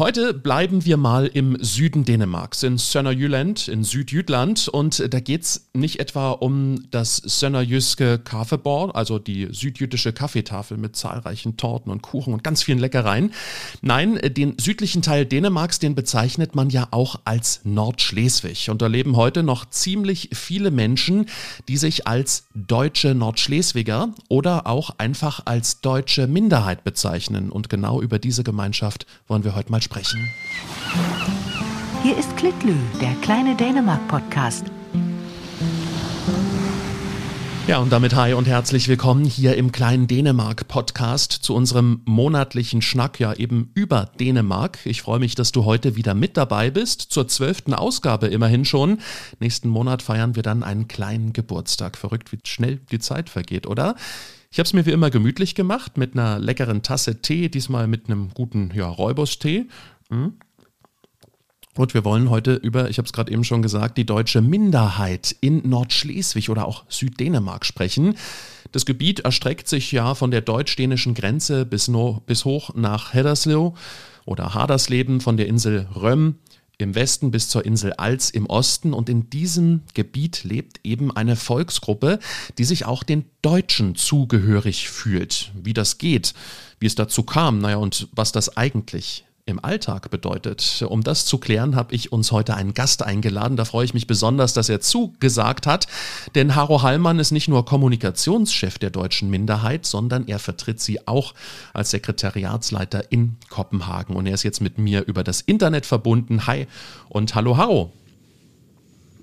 Heute bleiben wir mal im Süden Dänemarks, in Sønderjylland, in Südjütland. Und da geht es nicht etwa um das Sønderjyske Kaffeebord, also die südjütische Kaffeetafel mit zahlreichen Torten und Kuchen und ganz vielen Leckereien. Nein, den südlichen Teil Dänemarks, den bezeichnet man ja auch als Nordschleswig. Und da leben heute noch ziemlich viele Menschen, die sich als deutsche Nordschleswiger oder auch einfach als deutsche Minderheit bezeichnen. Und genau über diese Gemeinschaft wollen wir heute mal sprechen. Hier ist Klitlü, der kleine Dänemark-Podcast. Ja, und damit hi und herzlich willkommen hier im kleinen Dänemark-Podcast zu unserem monatlichen Schnack ja eben über Dänemark. Ich freue mich, dass du heute wieder mit dabei bist, zur zwölften Ausgabe immerhin schon. Nächsten Monat feiern wir dann einen kleinen Geburtstag. Verrückt, wie schnell die Zeit vergeht, oder? Ich habe es mir wie immer gemütlich gemacht mit einer leckeren Tasse Tee, diesmal mit einem guten ja, Räubus-Tee. Hm. Und wir wollen heute über, ich habe es gerade eben schon gesagt, die deutsche Minderheit in Nordschleswig oder auch Süddänemark sprechen. Das Gebiet erstreckt sich ja von der deutsch-dänischen Grenze bis, no, bis hoch nach Hedderslev oder Hadersleben von der Insel Röm im Westen bis zur Insel Alz im Osten und in diesem Gebiet lebt eben eine Volksgruppe, die sich auch den Deutschen zugehörig fühlt. Wie das geht, wie es dazu kam, naja, und was das eigentlich im Alltag bedeutet. Um das zu klären, habe ich uns heute einen Gast eingeladen. Da freue ich mich besonders, dass er zugesagt hat. Denn Haro Hallmann ist nicht nur Kommunikationschef der deutschen Minderheit, sondern er vertritt sie auch als Sekretariatsleiter in Kopenhagen. Und er ist jetzt mit mir über das Internet verbunden. Hi und hallo Haro.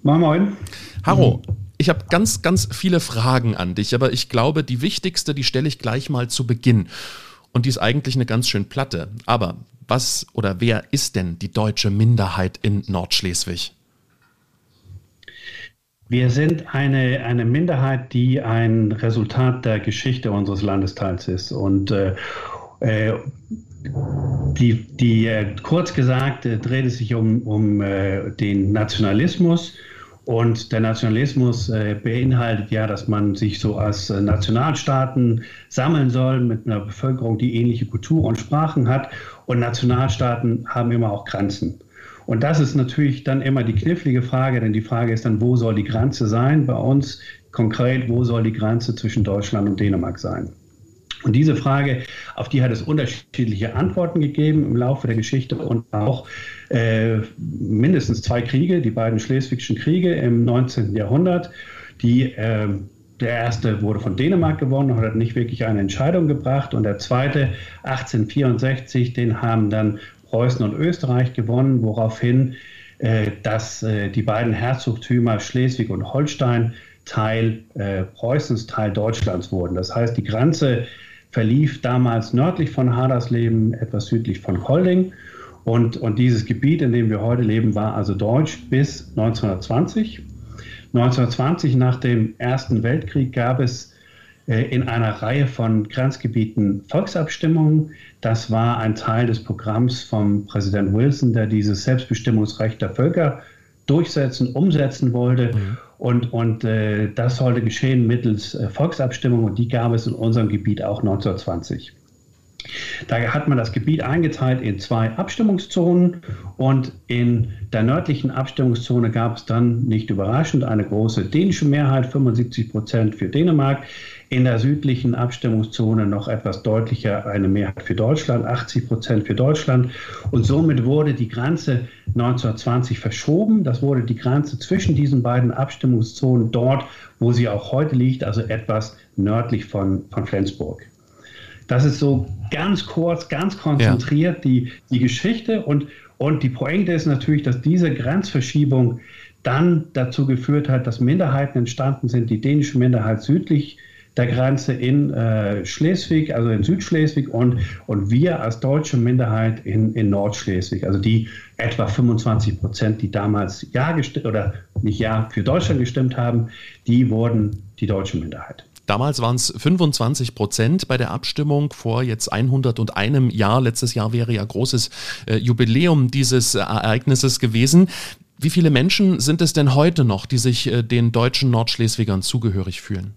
Moin Moin. Haro, ich habe ganz, ganz viele Fragen an dich, aber ich glaube, die wichtigste, die stelle ich gleich mal zu Beginn. Und die ist eigentlich eine ganz schön platte. Aber was oder wer ist denn die deutsche Minderheit in Nordschleswig? Wir sind eine, eine Minderheit, die ein Resultat der Geschichte unseres Landesteils ist. Und äh, äh die, die äh, kurz gesagt, äh, dreht es sich um, um den Nationalismus und der Nationalismus beinhaltet ja, dass man sich so als Nationalstaaten sammeln soll mit einer Bevölkerung, die ähnliche Kultur und Sprachen hat. Und Nationalstaaten haben immer auch Grenzen. Und das ist natürlich dann immer die knifflige Frage, denn die Frage ist dann, wo soll die Grenze sein? Bei uns konkret, wo soll die Grenze zwischen Deutschland und Dänemark sein? Und diese Frage, auf die hat es unterschiedliche Antworten gegeben im Laufe der Geschichte und auch äh, mindestens zwei Kriege, die beiden Schleswigschen Kriege im 19. Jahrhundert. Die, äh, der erste wurde von Dänemark gewonnen und hat nicht wirklich eine Entscheidung gebracht. Und der zweite, 1864, den haben dann Preußen und Österreich gewonnen, woraufhin äh, dass äh, die beiden Herzogtümer Schleswig und Holstein Teil äh, Preußens, Teil Deutschlands wurden. Das heißt, die Grenze verlief damals nördlich von Hadersleben, etwas südlich von Kolding. Und, und dieses Gebiet, in dem wir heute leben, war also deutsch bis 1920. 1920, nach dem Ersten Weltkrieg, gab es äh, in einer Reihe von Grenzgebieten Volksabstimmungen. Das war ein Teil des Programms von Präsident Wilson, der dieses Selbstbestimmungsrecht der Völker durchsetzen, umsetzen wollte. Mhm. Und, und äh, das sollte geschehen mittels äh, Volksabstimmung und die gab es in unserem Gebiet auch 1920. Da hat man das Gebiet eingeteilt in zwei Abstimmungszonen und in der nördlichen Abstimmungszone gab es dann nicht überraschend eine große dänische Mehrheit, 75 Prozent für Dänemark. In der südlichen Abstimmungszone noch etwas deutlicher eine Mehrheit für Deutschland, 80 Prozent für Deutschland. Und somit wurde die Grenze 1920 verschoben. Das wurde die Grenze zwischen diesen beiden Abstimmungszonen dort, wo sie auch heute liegt, also etwas nördlich von, von Flensburg. Das ist so ganz kurz, ganz konzentriert ja. die, die Geschichte. Und, und die Pointe ist natürlich, dass diese Grenzverschiebung dann dazu geführt hat, dass Minderheiten entstanden sind, die dänische Minderheit südlich der Grenze in äh, Schleswig, also in Südschleswig und, und wir als deutsche Minderheit in, in Nordschleswig, also die etwa 25 Prozent, die damals Ja gestimmt oder nicht Ja für Deutschland gestimmt haben, die wurden die deutsche Minderheit. Damals waren es 25 Prozent bei der Abstimmung vor jetzt 101 Jahr. Letztes Jahr wäre ja großes äh, Jubiläum dieses äh, Ereignisses gewesen. Wie viele Menschen sind es denn heute noch, die sich äh, den deutschen Nordschleswigern zugehörig fühlen?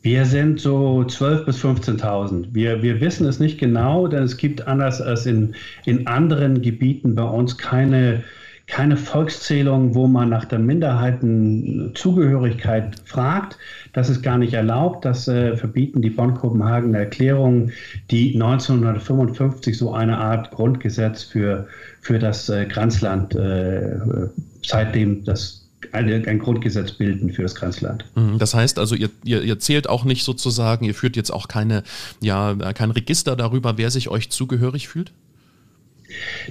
Wir sind so 12.000 bis 15.000. Wir, wir wissen es nicht genau, denn es gibt anders als in, in anderen Gebieten bei uns keine, keine Volkszählung, wo man nach der Minderheitenzugehörigkeit fragt. Das ist gar nicht erlaubt. Das äh, verbieten die Bonn-Kopenhagener Erklärungen, die 1955 so eine Art Grundgesetz für, für das äh, Grenzland, äh, seitdem das ein Grundgesetz bilden für das Grenzland. Mhm. Das heißt also, ihr, ihr, ihr, zählt auch nicht sozusagen, ihr führt jetzt auch keine, ja, kein Register darüber, wer sich euch zugehörig fühlt?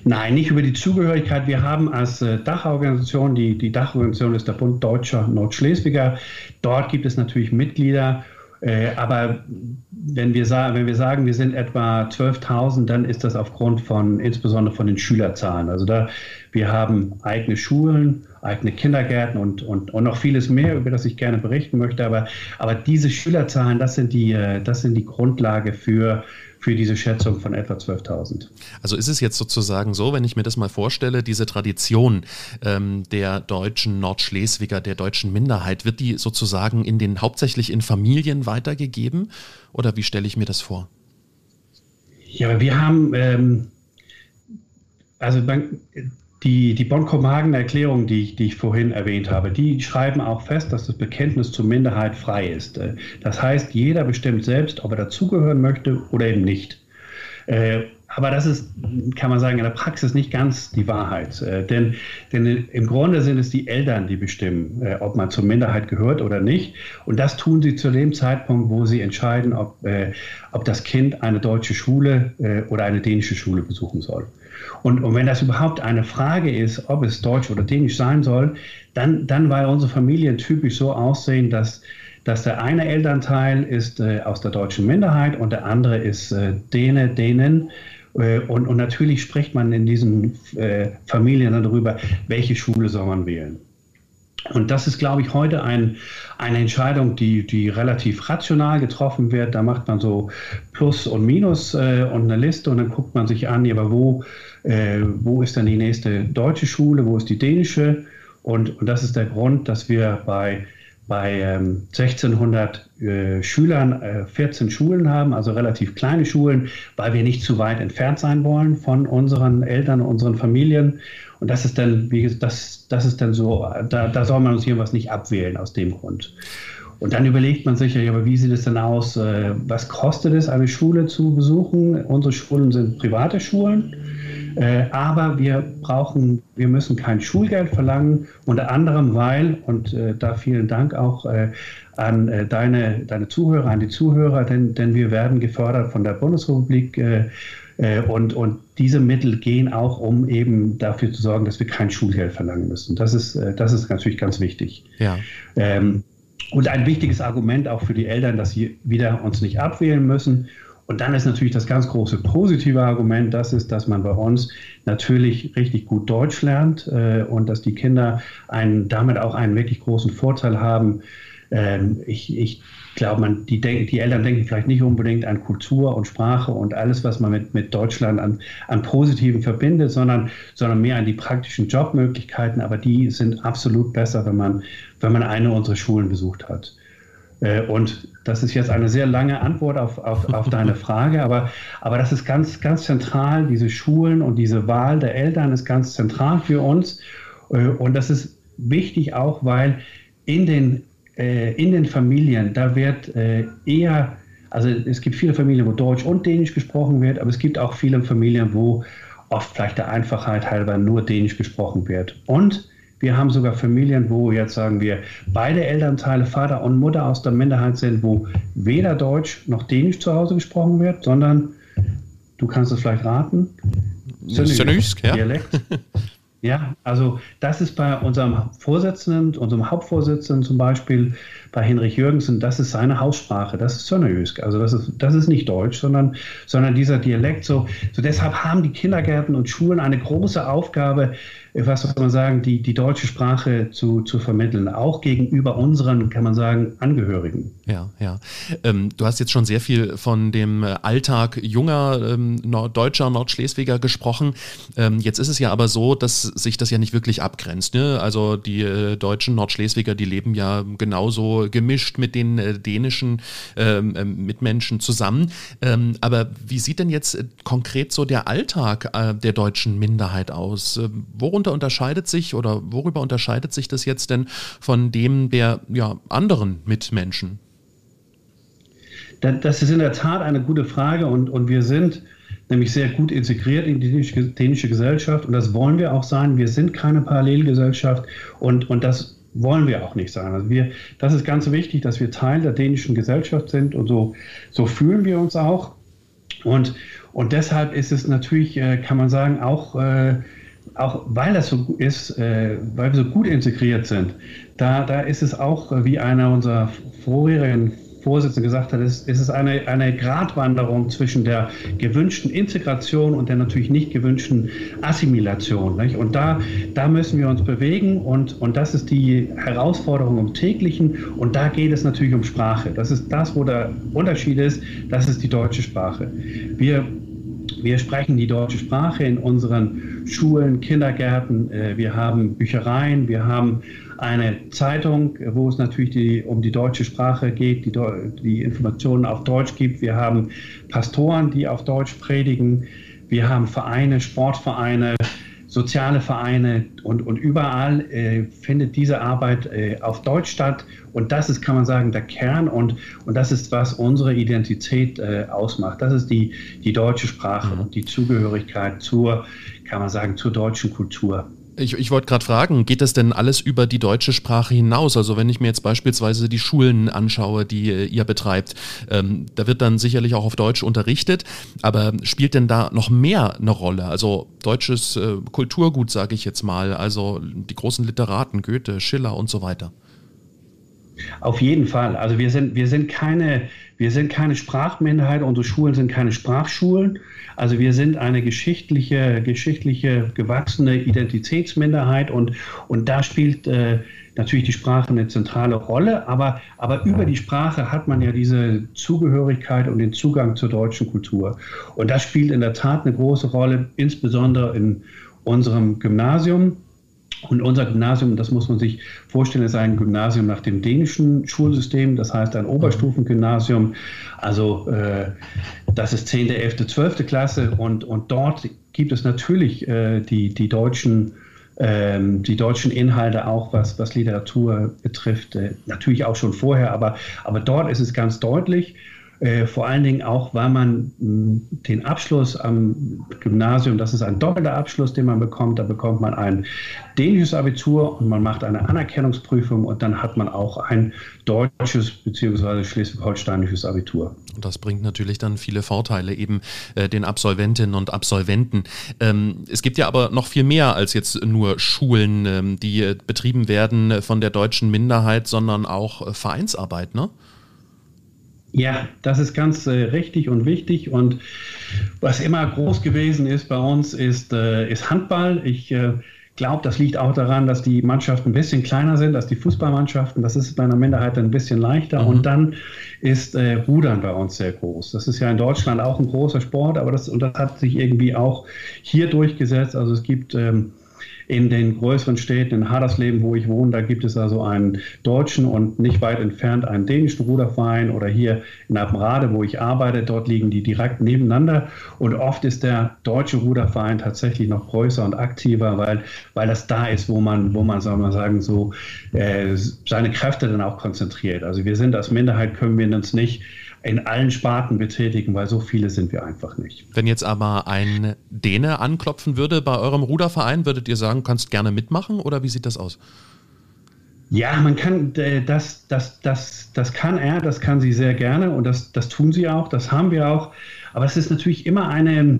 Nein, nicht über die Zugehörigkeit. Wir haben als äh, Dachorganisation, die, die Dachorganisation ist der Bund Deutscher Nordschleswiger. Dort gibt es natürlich Mitglieder äh, aber wenn wir, wenn wir sagen, wir sind etwa 12.000, dann ist das aufgrund von, insbesondere von den Schülerzahlen. Also da, wir haben eigene Schulen, eigene Kindergärten und, und, und noch vieles mehr, über das ich gerne berichten möchte. Aber, aber diese Schülerzahlen, das sind die, äh, das sind die Grundlage für, für diese Schätzung von etwa 12.000. Also ist es jetzt sozusagen so, wenn ich mir das mal vorstelle, diese Tradition ähm, der deutschen Nordschleswiger, der deutschen Minderheit, wird die sozusagen in den hauptsächlich in Familien weitergegeben? Oder wie stelle ich mir das vor? Ja, wir haben ähm, also die, die Bonn-Kopenhagener Erklärung, die, die ich vorhin erwähnt habe, die schreiben auch fest, dass das Bekenntnis zur Minderheit frei ist. Äh, das heißt, jeder bestimmt selbst, ob er dazugehören möchte oder eben nicht. Äh, aber das ist, kann man sagen, in der Praxis nicht ganz die Wahrheit. Äh, denn, denn im Grunde sind es die Eltern, die bestimmen, ob man zur Minderheit gehört oder nicht. Und das tun sie zu dem Zeitpunkt, wo sie entscheiden, ob, ob das Kind eine deutsche Schule oder eine dänische Schule besuchen soll. Und, und wenn das überhaupt eine Frage ist, ob es Deutsch oder Dänisch sein soll, dann, dann weil unsere Familien typisch so aussehen, dass, dass der eine Elternteil ist äh, aus der deutschen Minderheit und der andere ist äh, Däne, Dänen. Äh, und, und natürlich spricht man in diesen äh, Familien dann darüber, welche Schule soll man wählen. Und das ist, glaube ich, heute ein, eine Entscheidung, die, die relativ rational getroffen wird. Da macht man so Plus und Minus äh, und eine Liste und dann guckt man sich an, aber wo, äh, wo ist dann die nächste deutsche Schule, wo ist die dänische? Und, und das ist der Grund, dass wir bei, bei ähm, 1600 äh, Schülern äh, 14 Schulen haben, also relativ kleine Schulen, weil wir nicht zu weit entfernt sein wollen von unseren Eltern, unseren Familien. Und das ist dann, wie gesagt, das, das ist dann so, da, da soll man uns hier was nicht abwählen aus dem Grund. Und dann überlegt man sich ja, aber wie sieht es denn aus? Äh, was kostet es, eine Schule zu besuchen? Unsere Schulen sind private Schulen, äh, aber wir brauchen, wir müssen kein Schulgeld verlangen, unter anderem, weil, und äh, da vielen Dank auch an deine, deine Zuhörer, an die Zuhörer, denn, denn wir werden gefördert von der Bundesrepublik und, und diese Mittel gehen auch, um eben dafür zu sorgen, dass wir kein Schulgeld verlangen müssen. Das ist, äh, das ist natürlich ganz wichtig. Ja. Ähm, und ein wichtiges Argument auch für die Eltern, dass sie wieder uns nicht abwählen müssen. Und dann ist natürlich das ganz große positive Argument, das ist, dass man bei uns natürlich richtig gut Deutsch lernt äh, und dass die Kinder einen, damit auch einen wirklich großen Vorteil haben. Ähm, ich, ich glaube, man, die, die Eltern denken vielleicht nicht unbedingt an Kultur und Sprache und alles, was man mit, mit Deutschland an, an Positiven verbindet, sondern, sondern mehr an die praktischen Jobmöglichkeiten. Aber die sind absolut besser, wenn man, wenn man eine unserer Schulen besucht hat. Äh, und das ist jetzt eine sehr lange Antwort auf, auf, auf deine Frage, aber, aber das ist ganz, ganz zentral. Diese Schulen und diese Wahl der Eltern ist ganz zentral für uns. Äh, und das ist wichtig auch, weil in den äh, in den Familien, da wird äh, eher, also es gibt viele Familien, wo Deutsch und Dänisch gesprochen wird, aber es gibt auch viele Familien, wo oft vielleicht der Einfachheit halber nur Dänisch gesprochen wird. Und wir haben sogar Familien, wo jetzt sagen wir, beide Elternteile, Vater und Mutter aus der Minderheit sind, wo weder Deutsch noch Dänisch zu Hause gesprochen wird, sondern, du kannst es vielleicht raten, Sönderjysk, ja. Dialekt. Ja, also das ist bei unserem Vorsitzenden, unserem Hauptvorsitzenden zum Beispiel, bei Henrich Jürgensen, das ist seine Haussprache, das ist Sönnerjysk. Also das ist, das ist nicht Deutsch, sondern, sondern dieser Dialekt. So, so deshalb haben die Kindergärten und Schulen eine große Aufgabe, was soll man sagen, die, die deutsche Sprache zu, zu vermitteln, auch gegenüber unseren, kann man sagen, Angehörigen. Ja, ja. Ähm, du hast jetzt schon sehr viel von dem Alltag junger ähm, Nord deutscher Nordschleswiger gesprochen. Ähm, jetzt ist es ja aber so, dass sich das ja nicht wirklich abgrenzt. Ne? Also die äh, deutschen Nordschleswiger, die leben ja genauso gemischt mit den äh, dänischen ähm, ähm, Mitmenschen zusammen. Ähm, aber wie sieht denn jetzt konkret so der Alltag äh, der deutschen Minderheit aus? Äh, worunter unterscheidet sich oder worüber unterscheidet sich das jetzt denn von dem der ja, anderen Mitmenschen? Das ist in der Tat eine gute Frage und, und wir sind nämlich sehr gut integriert in die dänische Gesellschaft und das wollen wir auch sein. Wir sind keine Parallelgesellschaft und, und das wollen wir auch nicht sein. Also wir, das ist ganz wichtig, dass wir Teil der dänischen Gesellschaft sind und so, so fühlen wir uns auch. Und, und deshalb ist es natürlich, äh, kann man sagen, auch, äh, auch weil das so ist, äh, weil wir so gut integriert sind, da, da ist es auch, wie einer unserer vorherigen Vorsitzende gesagt hat, ist, ist es eine, eine Gratwanderung zwischen der gewünschten Integration und der natürlich nicht gewünschten Assimilation. Nicht? Und da, da müssen wir uns bewegen und, und das ist die Herausforderung im täglichen und da geht es natürlich um Sprache. Das ist das, wo der Unterschied ist, das ist die deutsche Sprache. Wir wir sprechen die deutsche Sprache in unseren Schulen, Kindergärten. Äh, wir haben Büchereien, wir haben eine Zeitung, wo es natürlich die, um die deutsche Sprache geht, die, die Informationen auf Deutsch gibt. Wir haben Pastoren, die auf Deutsch predigen. Wir haben Vereine, Sportvereine, soziale Vereine und, und überall äh, findet diese Arbeit äh, auf Deutsch statt. Und das ist, kann man sagen, der Kern und, und das ist, was unsere Identität äh, ausmacht. Das ist die, die deutsche Sprache mhm. und die Zugehörigkeit zur, kann man sagen, zur deutschen Kultur. Ich, ich wollte gerade fragen, geht das denn alles über die deutsche Sprache hinaus? Also wenn ich mir jetzt beispielsweise die Schulen anschaue, die äh, ihr betreibt, ähm, da wird dann sicherlich auch auf Deutsch unterrichtet, aber spielt denn da noch mehr eine Rolle? Also deutsches äh, Kulturgut, sage ich jetzt mal, also die großen Literaten, Goethe, Schiller und so weiter. Auf jeden Fall. Also wir sind, wir sind keine, wir sind keine Sprachminderheit, unsere Schulen sind keine Sprachschulen. Also wir sind eine geschichtliche, geschichtliche gewachsene Identitätsminderheit und, und da spielt äh, natürlich die Sprache eine zentrale Rolle, aber, aber über die Sprache hat man ja diese Zugehörigkeit und den Zugang zur deutschen Kultur. Und das spielt in der Tat eine große Rolle, insbesondere in unserem Gymnasium. Und unser Gymnasium, das muss man sich vorstellen, ist ein Gymnasium nach dem dänischen Schulsystem, das heißt ein Oberstufengymnasium. Also äh, das ist 10., 11., 12. Klasse und, und dort gibt es natürlich äh, die, die, deutschen, ähm, die deutschen Inhalte auch, was, was Literatur betrifft. Äh, natürlich auch schon vorher, aber, aber dort ist es ganz deutlich. Äh, vor allen Dingen auch, weil man mh, hm, den Abschluss am Gymnasium, das ist ein doppelter Abschluss, den man bekommt. Da bekommt man ein dänisches Abitur und man macht eine Anerkennungsprüfung und dann hat man auch ein deutsches bzw. schleswig-holsteinisches Abitur. Und das bringt natürlich dann viele Vorteile eben äh, den Absolventinnen und Absolventen. Ähm, es gibt ja aber noch viel mehr als jetzt nur Schulen, ähm, die äh, betrieben werden von der deutschen Minderheit, sondern auch äh, Vereinsarbeit, ne? Ja, das ist ganz äh, richtig und wichtig. Und was immer groß gewesen ist bei uns, ist, äh, ist Handball. Ich äh, glaube, das liegt auch daran, dass die Mannschaften ein bisschen kleiner sind als die Fußballmannschaften. Das ist bei einer Minderheit ein bisschen leichter. Mhm. Und dann ist äh, Rudern bei uns sehr groß. Das ist ja in Deutschland auch ein großer Sport, aber das, und das hat sich irgendwie auch hier durchgesetzt. Also es gibt. Ähm, in den größeren Städten, in Hadersleben, wo ich wohne, da gibt es also einen deutschen und nicht weit entfernt einen dänischen Ruderverein oder hier in Appenrade, wo ich arbeite, dort liegen die direkt nebeneinander und oft ist der deutsche Ruderverein tatsächlich noch größer und aktiver, weil, weil das da ist, wo man, wo man, soll man sagen, so äh, seine Kräfte dann auch konzentriert. Also wir sind als Minderheit, können wir uns nicht in allen Sparten betätigen, weil so viele sind wir einfach nicht. Wenn jetzt aber ein Däne anklopfen würde bei eurem Ruderverein, würdet ihr sagen, kannst gerne mitmachen oder wie sieht das aus? Ja, man kann, äh, das, das, das, das kann er, das kann sie sehr gerne und das, das tun sie auch, das haben wir auch. Aber es ist natürlich immer eine,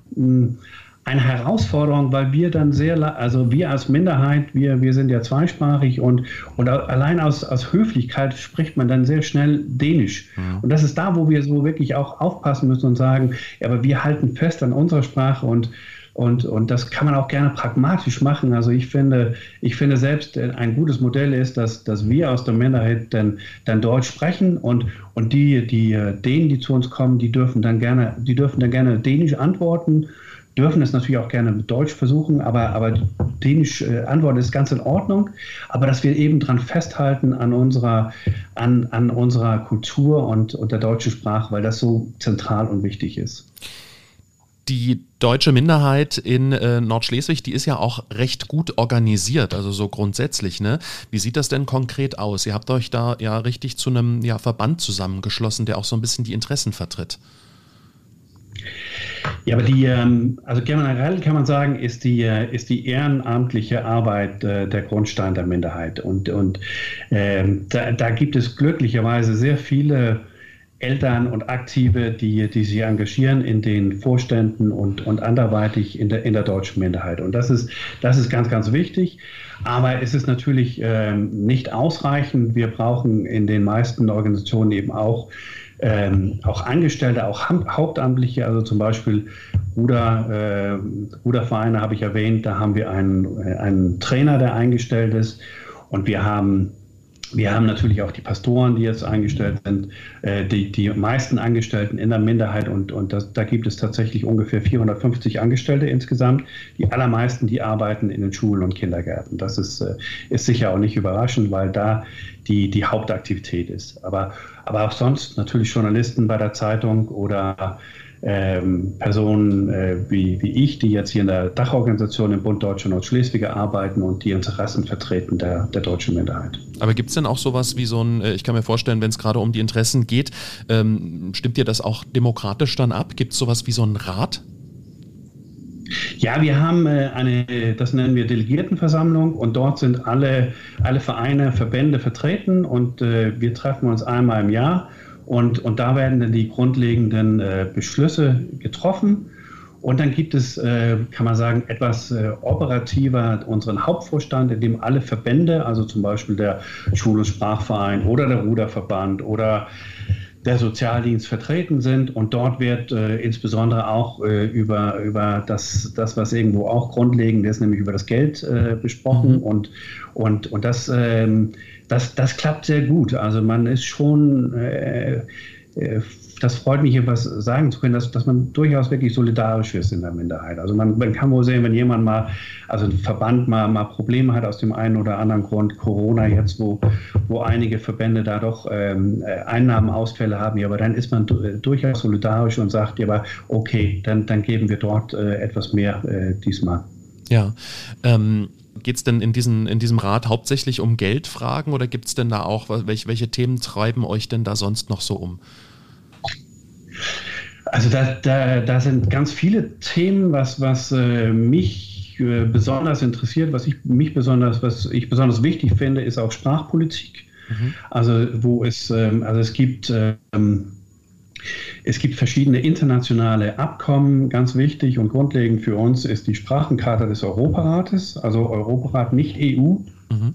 eine Herausforderung, weil wir dann sehr, also wir als Minderheit, wir, wir sind ja zweisprachig und, und allein aus, aus Höflichkeit spricht man dann sehr schnell Dänisch. Mhm. Und das ist da, wo wir so wirklich auch aufpassen müssen und sagen, ja, aber wir halten fest an unserer Sprache und und, und das kann man auch gerne pragmatisch machen. Also ich finde, ich finde selbst äh, ein gutes Modell ist, dass, dass wir aus der Minderheit dann, dann Deutsch sprechen und, und die, die äh, Dänen, die zu uns kommen, die dürfen dann gerne, die dürfen dann gerne Dänisch antworten dürfen es natürlich auch gerne mit Deutsch versuchen, aber, aber die dänische äh, Antwort ist ganz in Ordnung. Aber dass wir eben daran festhalten an unserer, an, an unserer Kultur und, und der deutschen Sprache, weil das so zentral und wichtig ist die deutsche Minderheit in äh, Nordschleswig, die ist ja auch recht gut organisiert, also so grundsätzlich. Ne? Wie sieht das denn konkret aus? Ihr habt euch da ja richtig zu einem ja, Verband zusammengeschlossen, der auch so ein bisschen die Interessen vertritt. Ja, aber die, ähm, also generell kann man sagen, ist die, äh, ist die ehrenamtliche Arbeit äh, der Grundstein der Minderheit. Und, und ähm, da, da gibt es glücklicherweise sehr viele Eltern und Aktive, die, die sich engagieren in den Vorständen und, und anderweitig in der, in der deutschen Minderheit. Und das ist, das ist ganz, ganz wichtig. Aber es ist natürlich ähm, nicht ausreichend. Wir brauchen in den meisten Organisationen eben auch, ähm, auch Angestellte, auch Hauptamtliche, also zum Beispiel Ruder, äh, Rudervereine habe ich erwähnt, da haben wir einen, einen Trainer, der eingestellt ist. Und wir haben wir haben natürlich auch die Pastoren, die jetzt eingestellt sind, äh, die, die meisten Angestellten in der Minderheit und, und das, da gibt es tatsächlich ungefähr 450 Angestellte insgesamt. Die allermeisten, die arbeiten in den Schulen und Kindergärten. Das ist, äh, ist sicher auch nicht überraschend, weil da die, die Hauptaktivität ist. Aber, aber auch sonst natürlich Journalisten bei der Zeitung oder ähm, Personen äh, wie, wie ich, die jetzt hier in der Dachorganisation im Bund Deutscher Nordschleswiger arbeiten und die Interessen vertreten der, der deutschen Minderheit. Aber gibt es denn auch sowas wie so ein, äh, ich kann mir vorstellen, wenn es gerade um die Interessen geht, ähm, stimmt dir das auch demokratisch dann ab? Gibt es sowas wie so einen Rat? Ja, wir haben äh, eine, das nennen wir Delegiertenversammlung und dort sind alle, alle Vereine, Verbände vertreten und äh, wir treffen uns einmal im Jahr und, und da werden dann die grundlegenden äh, Beschlüsse getroffen. Und dann gibt es, äh, kann man sagen, etwas äh, operativer unseren Hauptvorstand, in dem alle Verbände, also zum Beispiel der Schul- und Sprachverein oder der Ruderverband oder der Sozialdienst vertreten sind. Und dort wird äh, insbesondere auch äh, über, über das, das, was irgendwo auch grundlegend ist, nämlich über das Geld äh, besprochen. Mhm. Und, und, und das ähm, das, das klappt sehr gut. Also man ist schon, äh, äh, das freut mich, etwas sagen zu können, dass, dass man durchaus wirklich solidarisch ist in der Minderheit. Also man, man kann wohl sehen, wenn jemand mal, also ein Verband mal, mal Probleme hat aus dem einen oder anderen Grund, Corona jetzt, wo, wo einige Verbände da doch ähm, äh, Einnahmenausfälle haben, ja, aber dann ist man durchaus solidarisch und sagt, ja, aber okay, dann, dann geben wir dort äh, etwas mehr äh, diesmal. Ja, ähm, Geht es denn in, diesen, in diesem Rat hauptsächlich um Geldfragen oder gibt es denn da auch, welche, welche Themen treiben euch denn da sonst noch so um? Also da, da, da sind ganz viele Themen, was, was äh, mich äh, besonders interessiert, was ich mich besonders, was ich besonders wichtig finde, ist auch Sprachpolitik. Mhm. Also wo es, ähm, also es gibt ähm, es gibt verschiedene internationale Abkommen. Ganz wichtig und grundlegend für uns ist die Sprachencharta des Europarates, also Europarat, nicht EU. Mhm.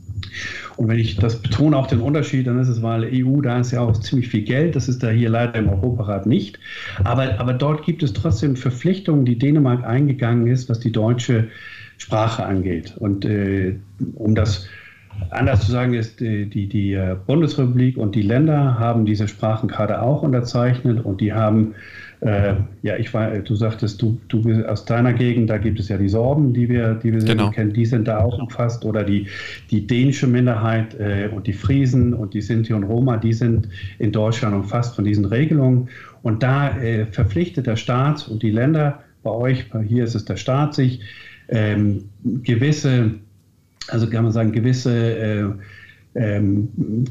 Und wenn ich das betone, auch den Unterschied, dann ist es, weil EU, da ist ja auch ziemlich viel Geld, das ist da hier leider im Europarat nicht. Aber, aber dort gibt es trotzdem Verpflichtungen, die Dänemark eingegangen ist, was die deutsche Sprache angeht. Und äh, um das Anders zu sagen ist, die, die, die äh, Bundesrepublik und die Länder haben diese Sprachenkarte auch unterzeichnet und die haben, äh, ja, ich war, du sagtest, du, du bist aus deiner Gegend, da gibt es ja die Sorben, die wir, die wir genau. kennen, die sind da auch umfasst oder die, die dänische Minderheit äh, und die Friesen und die Sinti und Roma, die sind in Deutschland umfasst von diesen Regelungen und da äh, verpflichtet der Staat und die Länder, bei euch, hier ist es der Staat, sich ähm, gewisse also kann man sagen, gewisse äh, ähm,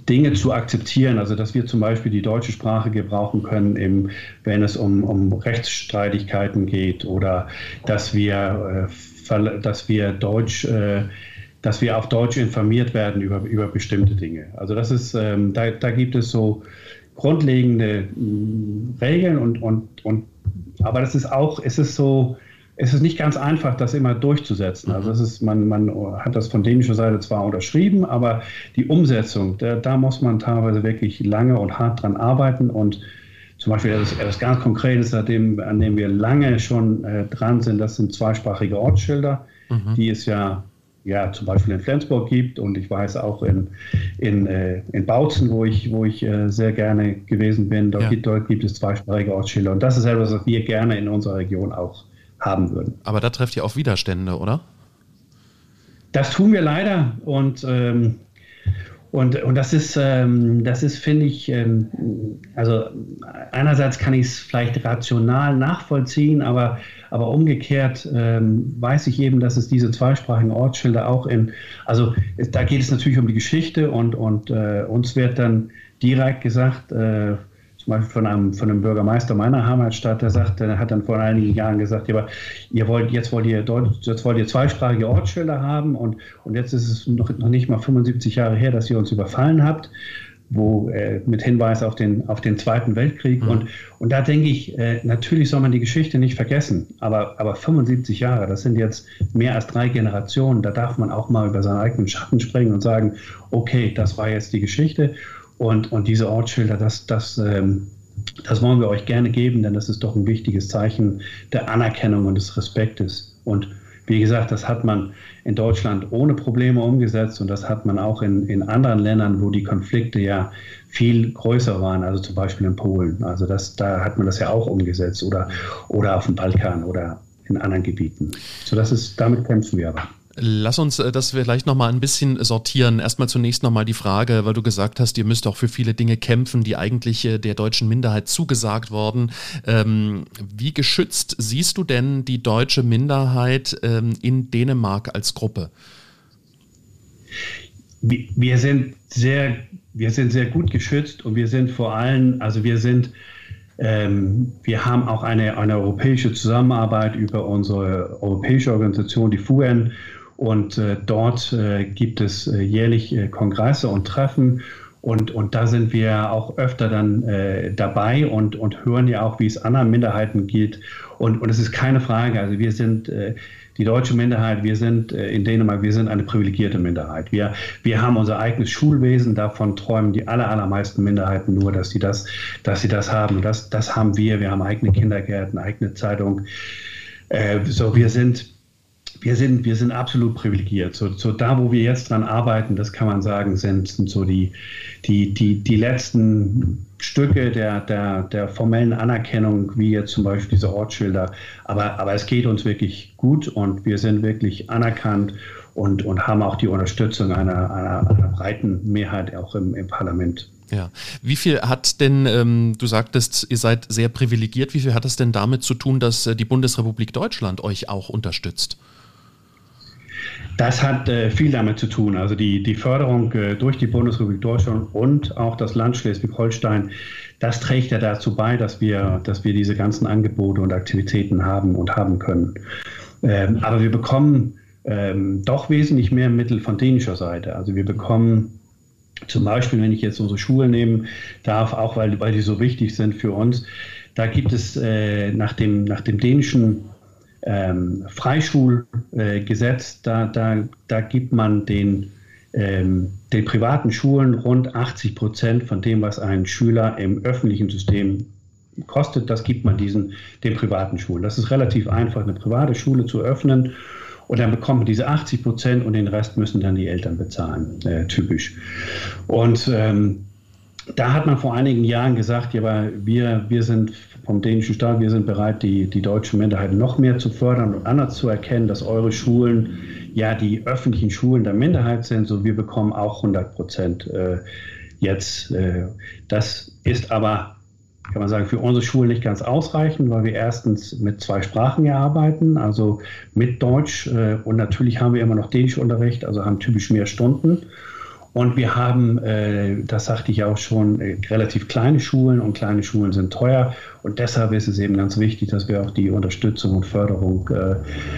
Dinge zu akzeptieren. Also dass wir zum Beispiel die deutsche Sprache gebrauchen können, im, wenn es um, um Rechtsstreitigkeiten geht oder dass wir, äh, dass wir Deutsch äh, dass wir auf Deutsch informiert werden über, über bestimmte Dinge. Also das ist, ähm, da, da gibt es so grundlegende mh, Regeln und, und, und aber das ist auch, es ist so, es ist nicht ganz einfach, das immer durchzusetzen. Also es ist, man, man hat das von dänischer Seite zwar unterschrieben, aber die Umsetzung, da, da muss man teilweise wirklich lange und hart dran arbeiten und zum Beispiel das, das ganz Konkrete, an dem, an dem wir lange schon äh, dran sind, das sind zweisprachige Ortsschilder, mhm. die es ja, ja zum Beispiel in Flensburg gibt und ich weiß auch in, in, äh, in Bautzen, wo ich, wo ich äh, sehr gerne gewesen bin, dort, ja. gibt, dort gibt es zweisprachige Ortsschilder und das ist etwas, was wir gerne in unserer Region auch haben würden. Aber da trefft ihr auf Widerstände, oder? Das tun wir leider und ähm, und, und das ist, ähm, das ist, finde ich, ähm, also einerseits kann ich es vielleicht rational nachvollziehen, aber, aber umgekehrt ähm, weiß ich eben, dass es diese zweisprachigen Ortsschilder auch in, also da geht es natürlich um die Geschichte und, und äh, uns wird dann direkt gesagt, äh, zum Beispiel von einem, von einem Bürgermeister meiner Heimatstadt, der sagt, der hat dann vor einigen Jahren gesagt, ja, aber ihr wollt, jetzt wollt ihr Deutsch, jetzt wollt ihr zweisprachige Ortsschilder haben und, und jetzt ist es noch, noch nicht mal 75 Jahre her, dass ihr uns überfallen habt wo äh, mit Hinweis auf den, auf den Zweiten Weltkrieg. Mhm. Und, und da denke ich, äh, natürlich soll man die Geschichte nicht vergessen, aber, aber 75 Jahre, das sind jetzt mehr als drei Generationen, da darf man auch mal über seinen eigenen Schatten springen und sagen, okay, das war jetzt die Geschichte und, und diese Ortsschilder, das, das, ähm, das wollen wir euch gerne geben, denn das ist doch ein wichtiges Zeichen der Anerkennung und des Respektes. Und wie gesagt, das hat man in Deutschland ohne Probleme umgesetzt und das hat man auch in, in anderen Ländern, wo die Konflikte ja viel größer waren, also zum Beispiel in Polen. Also das, da hat man das ja auch umgesetzt oder, oder auf dem Balkan oder in anderen Gebieten. So das ist, damit kämpfen wir aber. Lass uns äh, das vielleicht nochmal ein bisschen sortieren. Erstmal zunächst nochmal die Frage, weil du gesagt hast, ihr müsst auch für viele Dinge kämpfen, die eigentlich äh, der deutschen Minderheit zugesagt wurden. Ähm, wie geschützt siehst du denn die deutsche Minderheit ähm, in Dänemark als Gruppe? Wir sind sehr, wir sind sehr gut geschützt und wir sind vor allem, also wir sind ähm, wir haben auch eine, eine europäische Zusammenarbeit über unsere europäische Organisation, die FUN. Und äh, dort äh, gibt es äh, jährlich äh, Kongresse und Treffen. Und, und da sind wir auch öfter dann äh, dabei und, und hören ja auch, wie es anderen Minderheiten geht. Und, und es ist keine Frage, also wir sind äh, die deutsche Minderheit, wir sind in Dänemark, wir sind eine privilegierte Minderheit. Wir, wir haben unser eigenes Schulwesen, davon träumen die aller, allermeisten Minderheiten nur, dass sie das, dass sie das haben. Und das, das haben wir. Wir haben eigene Kindergärten, eigene Zeitung. so, wir sind wir sind, wir sind absolut privilegiert. So, so da, wo wir jetzt dran arbeiten, das kann man sagen, sind, sind so die, die, die, die letzten Stücke der, der, der formellen Anerkennung, wie jetzt zum Beispiel diese Ortsschilder. Aber, aber es geht uns wirklich gut und wir sind wirklich anerkannt und, und haben auch die Unterstützung einer, einer, einer breiten Mehrheit auch im, im Parlament. Ja. Wie viel hat denn, ähm, du sagtest, ihr seid sehr privilegiert, wie viel hat das denn damit zu tun, dass äh, die Bundesrepublik Deutschland euch auch unterstützt? Das hat äh, viel damit zu tun. Also die, die Förderung äh, durch die Bundesrepublik Deutschland und auch das Land Schleswig-Holstein, das trägt ja dazu bei, dass wir, dass wir diese ganzen Angebote und Aktivitäten haben und haben können. Ähm, aber wir bekommen ähm, doch wesentlich mehr Mittel von dänischer Seite. Also wir bekommen zum Beispiel, wenn ich jetzt unsere Schulen nehmen darf, auch weil, weil die so wichtig sind für uns, da gibt es äh, nach, dem, nach dem dänischen ähm, Freischulgesetz, da, da, da gibt man den, ähm, den privaten Schulen rund 80 Prozent von dem, was ein Schüler im öffentlichen System kostet, das gibt man diesen, den privaten Schulen. Das ist relativ einfach, eine private Schule zu öffnen. Und dann bekommt man diese 80 Prozent und den Rest müssen dann die Eltern bezahlen, äh, typisch. Und ähm, da hat man vor einigen Jahren gesagt, ja, aber wir, wir sind vom dänischen Staat, wir sind bereit, die, die deutsche Minderheit noch mehr zu fördern und anders zu erkennen, dass eure Schulen ja die öffentlichen Schulen der Minderheit sind, so wir bekommen auch 100 Prozent äh, jetzt. Äh, das ist aber, kann man sagen, für unsere Schulen nicht ganz ausreichend, weil wir erstens mit zwei Sprachen hier arbeiten, also mit Deutsch äh, und natürlich haben wir immer noch Dänischunterricht, also haben typisch mehr Stunden. Und wir haben, äh, das sagte ich auch schon, äh, relativ kleine Schulen und kleine Schulen sind teuer. Und deshalb ist es eben ganz wichtig, dass wir auch die Unterstützung und Förderung äh,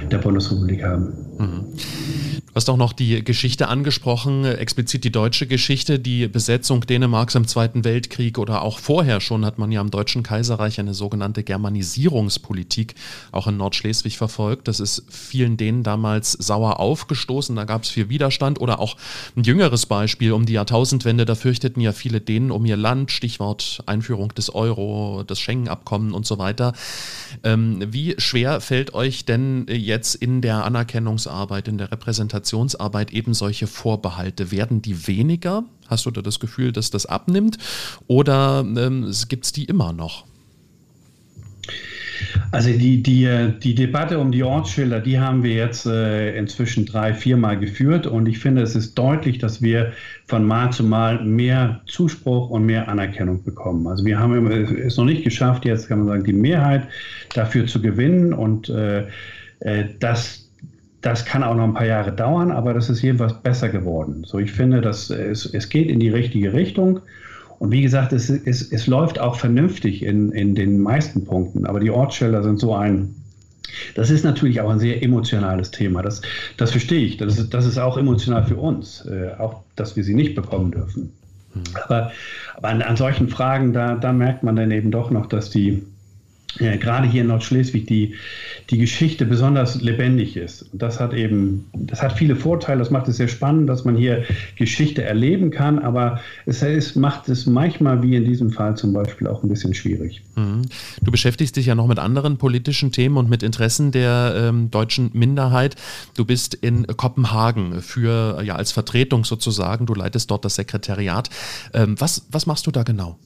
der Bundesrepublik haben. Mhm. Du hast auch noch die Geschichte angesprochen, explizit die deutsche Geschichte, die Besetzung Dänemarks im Zweiten Weltkrieg oder auch vorher schon hat man ja im Deutschen Kaiserreich eine sogenannte Germanisierungspolitik auch in Nordschleswig verfolgt. Das ist vielen Dänen damals sauer aufgestoßen, da gab es viel Widerstand oder auch ein jüngeres Beispiel um die Jahrtausendwende, da fürchteten ja viele Dänen um ihr Land, Stichwort Einführung des Euro, das Schengen-Abkommen und so weiter. Ähm, wie schwer fällt euch denn jetzt in der Anerkennungsarbeit, in der Repräsentation Kommunikationsarbeit eben solche Vorbehalte? Werden die weniger? Hast du da das Gefühl, dass das abnimmt? Oder ähm, gibt es die immer noch? Also die, die, die Debatte um die Ortsschilder, die haben wir jetzt äh, inzwischen drei, viermal geführt und ich finde, es ist deutlich, dass wir von Mal zu Mal mehr Zuspruch und mehr Anerkennung bekommen. Also wir haben es noch nicht geschafft, jetzt kann man sagen, die Mehrheit dafür zu gewinnen und äh, äh, das, das kann auch noch ein paar Jahre dauern, aber das ist jedenfalls besser geworden. So, ich finde, dass es, es geht in die richtige Richtung. Und wie gesagt, es, es, es läuft auch vernünftig in, in den meisten Punkten. Aber die Ortsschilder sind so ein, das ist natürlich auch ein sehr emotionales Thema. Das, das verstehe ich. Das ist, das ist auch emotional für uns, äh, auch dass wir sie nicht bekommen dürfen. Hm. Aber, aber an, an, solchen Fragen, da, da merkt man dann eben doch noch, dass die, äh, gerade hier in Nordschleswig die, die Geschichte besonders lebendig ist. Und das hat eben, das hat viele Vorteile, das macht es sehr spannend, dass man hier Geschichte erleben kann, aber es ist, macht es manchmal, wie in diesem Fall zum Beispiel, auch ein bisschen schwierig. Mhm. Du beschäftigst dich ja noch mit anderen politischen Themen und mit Interessen der ähm, deutschen Minderheit. Du bist in Kopenhagen für, ja, als Vertretung sozusagen, du leitest dort das Sekretariat. Ähm, was, was machst du da genau?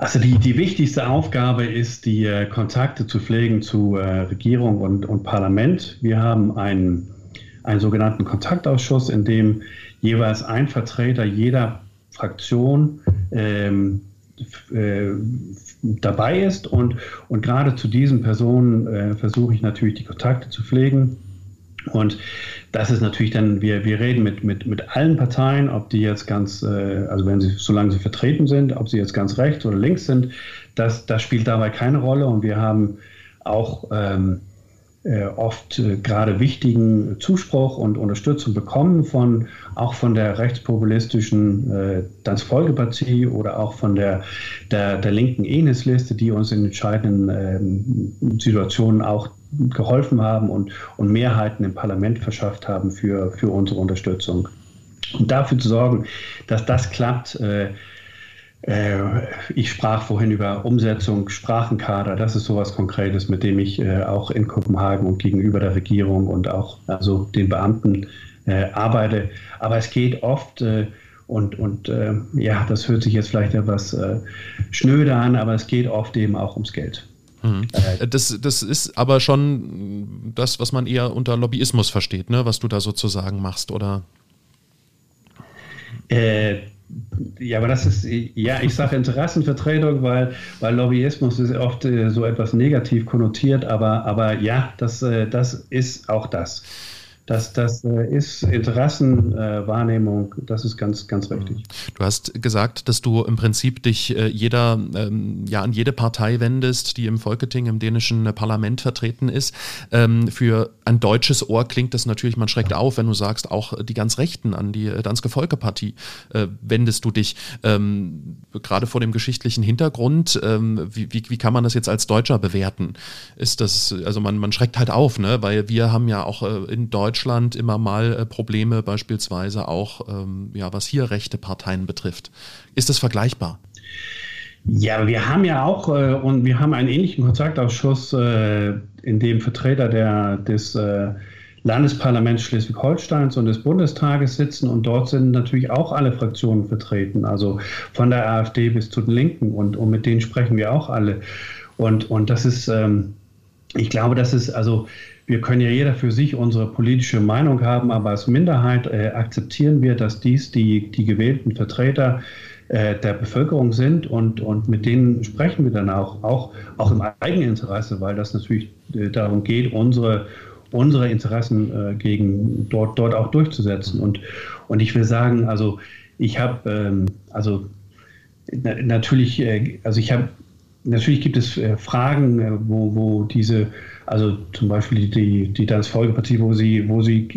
Also die, die wichtigste Aufgabe ist, die äh, Kontakte zu pflegen zu äh, Regierung und, und Parlament. Wir haben einen, einen sogenannten Kontaktausschuss, in dem jeweils ein Vertreter jeder Fraktion ähm, äh, dabei ist. Und, und gerade zu diesen Personen äh, versuche ich natürlich die Kontakte zu pflegen. Und das ist natürlich dann, wir, wir reden mit, mit, mit allen Parteien, ob die jetzt ganz, äh, also wenn sie, solange sie vertreten sind, ob sie jetzt ganz rechts oder links sind, das, das spielt dabei keine Rolle. Und wir haben auch ähm, äh, oft äh, gerade wichtigen Zuspruch und Unterstützung bekommen von auch von der rechtspopulistischen äh, Das Folgepartie oder auch von der, der, der linken Enes-Liste, die uns in entscheidenden ähm, Situationen auch geholfen haben und, und Mehrheiten im Parlament verschafft haben für, für unsere Unterstützung. Und dafür zu sorgen, dass das klappt, äh, äh, ich sprach vorhin über Umsetzung, Sprachenkader, das ist sowas Konkretes, mit dem ich äh, auch in Kopenhagen und gegenüber der Regierung und auch also den Beamten äh, arbeite. Aber es geht oft und, und ja, das hört sich jetzt vielleicht etwas schnöde an, aber es geht oft eben auch ums Geld. Mhm. Das, das ist aber schon das, was man eher unter Lobbyismus versteht, ne? was du da sozusagen machst, oder? Äh, ja, aber das ist, ja, ich sage Interessenvertretung, weil, weil Lobbyismus ist oft äh, so etwas negativ konnotiert, aber, aber ja, das, äh, das ist auch das. Das, das äh, ist Interessenwahrnehmung, äh, das ist ganz, ganz richtig. Du hast gesagt, dass du im Prinzip dich äh, jeder, ähm, ja, an jede Partei wendest, die im Folketing, im dänischen Parlament vertreten ist. Ähm, für ein deutsches Ohr klingt das natürlich, man schreckt auf, wenn du sagst, auch die ganz Rechten, an die Danske Folkepartie äh, wendest du dich. Ähm, gerade vor dem geschichtlichen Hintergrund, wie, wie, wie kann man das jetzt als Deutscher bewerten? Ist das, also man, man schreckt halt auf, ne? weil wir haben ja auch äh, in Deutschland Deutschland immer mal äh, Probleme, beispielsweise auch, ähm, ja, was hier rechte Parteien betrifft. Ist das vergleichbar? Ja, wir haben ja auch äh, und wir haben einen ähnlichen Kontaktausschuss, äh, in dem Vertreter der, des äh, Landesparlaments Schleswig-Holsteins und des Bundestages sitzen und dort sind natürlich auch alle Fraktionen vertreten, also von der AfD bis zu den Linken und, und mit denen sprechen wir auch alle. Und, und das ist, ähm, ich glaube, das ist also wir können ja jeder für sich unsere politische Meinung haben, aber als Minderheit äh, akzeptieren wir, dass dies die, die gewählten Vertreter äh, der Bevölkerung sind und, und mit denen sprechen wir dann auch, auch, auch im Eigeninteresse, weil das natürlich äh, darum geht, unsere, unsere Interessen äh, gegen dort, dort auch durchzusetzen. Und, und ich will sagen, also ich habe, ähm, also na, natürlich, also ich habe, natürlich gibt es Fragen, wo, wo diese also zum Beispiel die, die Folgepartie, wo sie, wo sie,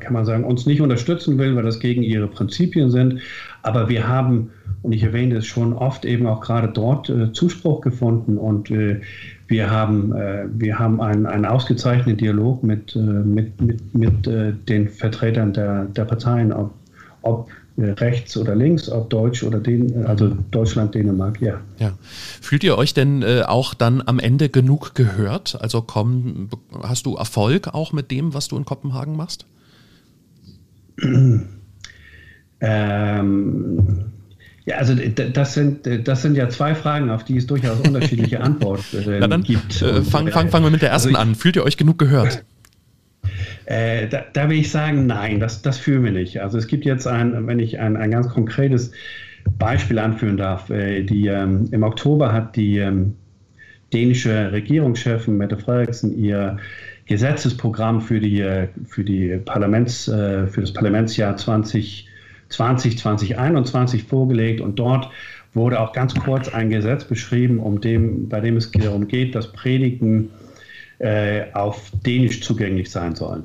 kann man sagen, uns nicht unterstützen will, weil das gegen ihre Prinzipien sind. Aber wir haben, und ich erwähne es schon oft, eben auch gerade dort äh, Zuspruch gefunden und äh, wir haben, äh, wir haben einen, einen ausgezeichneten Dialog mit, äh, mit, mit, mit äh, den Vertretern der, der Parteien, ob, ob äh, rechts oder links, ob Deutsch oder den, also Deutschland, Dänemark, ja. ja. Fühlt ihr euch denn äh, auch dann am Ende genug gehört? Also komm, hast du Erfolg auch mit dem, was du in Kopenhagen machst? Ähm, Ja, also das sind, das sind ja zwei Fragen, auf die es durchaus unterschiedliche Antworten äh, dann, gibt. Äh, fangen fang, fang wir mit der ersten also ich, an. Fühlt ihr euch genug gehört? Äh, da, da, will ich sagen, nein, das, das fühlen wir nicht. Also es gibt jetzt ein, wenn ich ein, ein ganz konkretes Beispiel anführen darf, äh, die, ähm, im Oktober hat die ähm, dänische Regierungschefin Mette Frederiksen ihr Gesetzesprogramm für, die, äh, für, die Parlaments, äh, für das Parlamentsjahr 2020, 2021 vorgelegt und dort wurde auch ganz kurz ein Gesetz beschrieben, um dem, bei dem es darum geht, dass Predigten äh, auf Dänisch zugänglich sein sollen.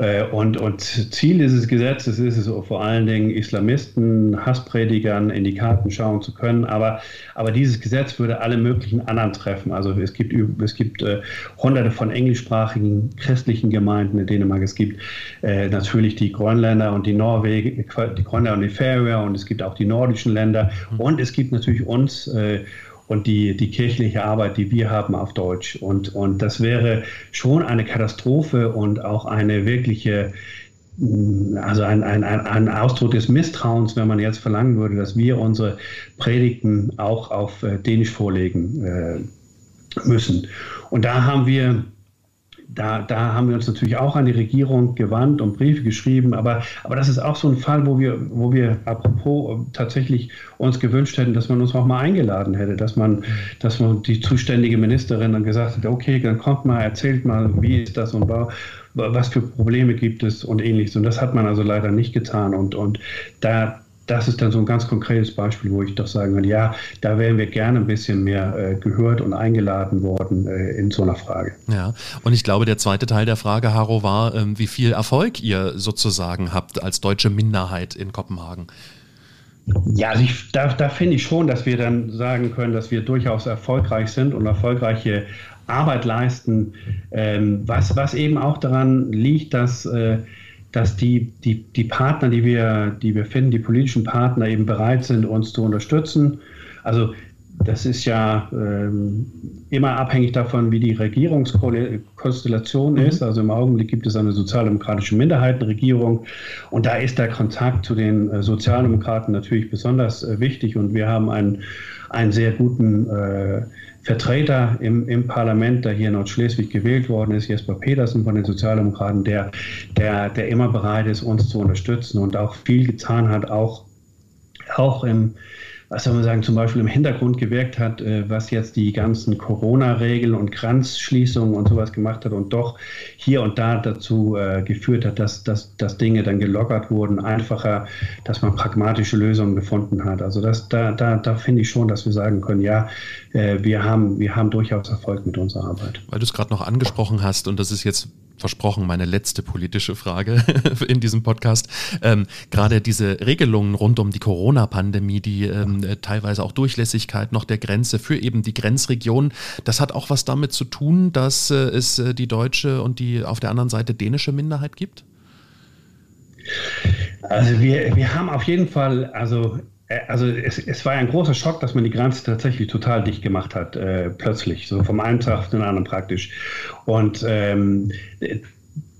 Äh, und, und Ziel dieses Gesetzes ist es vor allen Dingen, Islamisten, Hasspredigern in die Karten schauen zu können. Aber, aber dieses Gesetz würde alle möglichen anderen treffen. Also es gibt, es gibt äh, hunderte von englischsprachigen christlichen Gemeinden in Dänemark. Es gibt äh, natürlich die Grönländer und die Norwegen, die Grönländer und die Färöer und es gibt auch die nordischen Länder. Mhm. Und es gibt natürlich uns. Äh, und die, die kirchliche Arbeit, die wir haben auf Deutsch. Und, und das wäre schon eine Katastrophe und auch eine wirkliche, mm, also ein, ein, ein Ausdruck des Misstrauens, wenn man jetzt verlangen würde, dass wir unsere Predigten auch auf äh, Dänisch vorlegen äh, müssen. Und da haben wir da, da haben wir uns natürlich auch an die Regierung gewandt und Briefe geschrieben, aber, aber das ist auch so ein Fall, wo wir, wo wir apropos tatsächlich uns gewünscht hätten, dass man uns auch mal eingeladen hätte, dass man, dass man die zuständige Ministerin dann gesagt hat, okay, dann kommt mal, erzählt mal, wie ist das und was für Probleme gibt es und ähnliches. Und das hat man also leider nicht getan. Und, und da, das ist dann so ein ganz konkretes Beispiel, wo ich doch sagen würde, ja, da wären wir gerne ein bisschen mehr äh, gehört und eingeladen worden äh, in so einer Frage. Ja, und ich glaube, der zweite Teil der Frage, Haro, war, ähm, wie viel Erfolg ihr sozusagen habt als deutsche Minderheit in Kopenhagen. Ja, also ich, da, da finde ich schon, dass wir dann sagen können, dass wir durchaus erfolgreich sind und erfolgreiche Arbeit leisten, ähm, was, was eben auch daran liegt, dass äh, dass die, die, die Partner, die wir, die wir finden, die politischen Partner eben bereit sind, uns zu unterstützen. Also das ist ja ähm, immer abhängig davon, wie die Regierungskonstellation mhm. ist. Also im Augenblick gibt es eine sozialdemokratische Minderheitenregierung und da ist der Kontakt zu den äh, Sozialdemokraten natürlich besonders äh, wichtig und wir haben einen, einen sehr guten äh, Vertreter im, im Parlament, der hier in Nordschleswig gewählt worden ist, Jesper Petersen von den Sozialdemokraten, der, der, der immer bereit ist, uns zu unterstützen und auch viel getan hat, auch, auch im, was soll man sagen, zum Beispiel im Hintergrund gewirkt hat, äh, was jetzt die ganzen Corona-Regeln und Grenzschließungen und sowas gemacht hat und doch hier und da dazu äh, geführt hat, dass, dass, dass Dinge dann gelockert wurden, einfacher, dass man pragmatische Lösungen gefunden hat. Also das, da, da, da finde ich schon, dass wir sagen können, ja, wir, haben, wir haben durchaus Erfolg mit unserer Arbeit. Weil du es gerade noch angesprochen hast und das ist jetzt versprochen, meine letzte politische Frage in diesem Podcast. Ähm, Gerade diese Regelungen rund um die Corona-Pandemie, die ähm, teilweise auch Durchlässigkeit noch der Grenze für eben die Grenzregion, das hat auch was damit zu tun, dass äh, es äh, die deutsche und die auf der anderen Seite dänische Minderheit gibt? Also wir, wir haben auf jeden Fall, also äh, also es, es, war ein großer Schock, dass man die Grenze tatsächlich total dicht gemacht hat, äh, plötzlich, so vom einen Tag auf den anderen praktisch. Und ähm,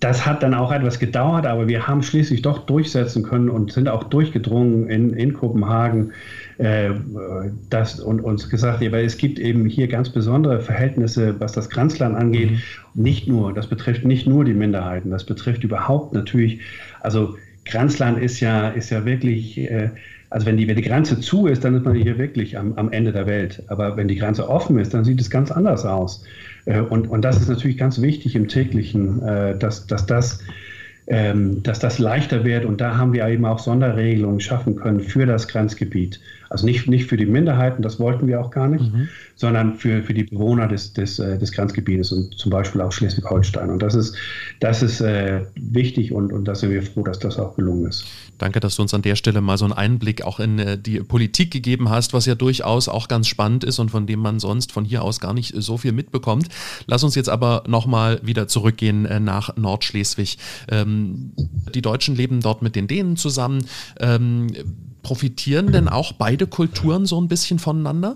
das hat dann auch etwas gedauert, aber wir haben schließlich doch durchsetzen können und sind auch durchgedrungen in, in Kopenhagen äh, das, und uns gesagt, ja, weil es gibt eben hier ganz besondere Verhältnisse, was das Grenzland angeht. Mhm. Nicht nur, das betrifft nicht nur die Minderheiten, das betrifft überhaupt natürlich, also Grenzland ist ja, ist ja wirklich äh, also wenn die, wenn die Grenze zu ist, dann ist man hier wirklich am, am Ende der Welt. Aber wenn die Grenze offen ist, dann sieht es ganz anders aus. Äh, und, und das ist natürlich ganz wichtig im täglichen, äh, dass, dass das ähm, dass das leichter wird. Und da haben wir eben auch Sonderregelungen schaffen können für das Grenzgebiet. Also nicht, nicht für die Minderheiten, das wollten wir auch gar nicht, mhm. sondern für, für die Bewohner des, des, äh, des Grenzgebietes und zum Beispiel auch Schleswig-Holstein. Und das ist, das ist äh, wichtig und, und da sind wir froh, dass das auch gelungen ist. Danke, dass du uns an der Stelle mal so einen Einblick auch in äh, die Politik gegeben hast, was ja durchaus auch ganz spannend ist und von dem man sonst von hier aus gar nicht so viel mitbekommt. Lass uns jetzt aber nochmal wieder zurückgehen äh, nach Nordschleswig. Ähm, die Deutschen leben dort mit den Dänen zusammen. Ähm, profitieren denn auch beide Kulturen so ein bisschen voneinander?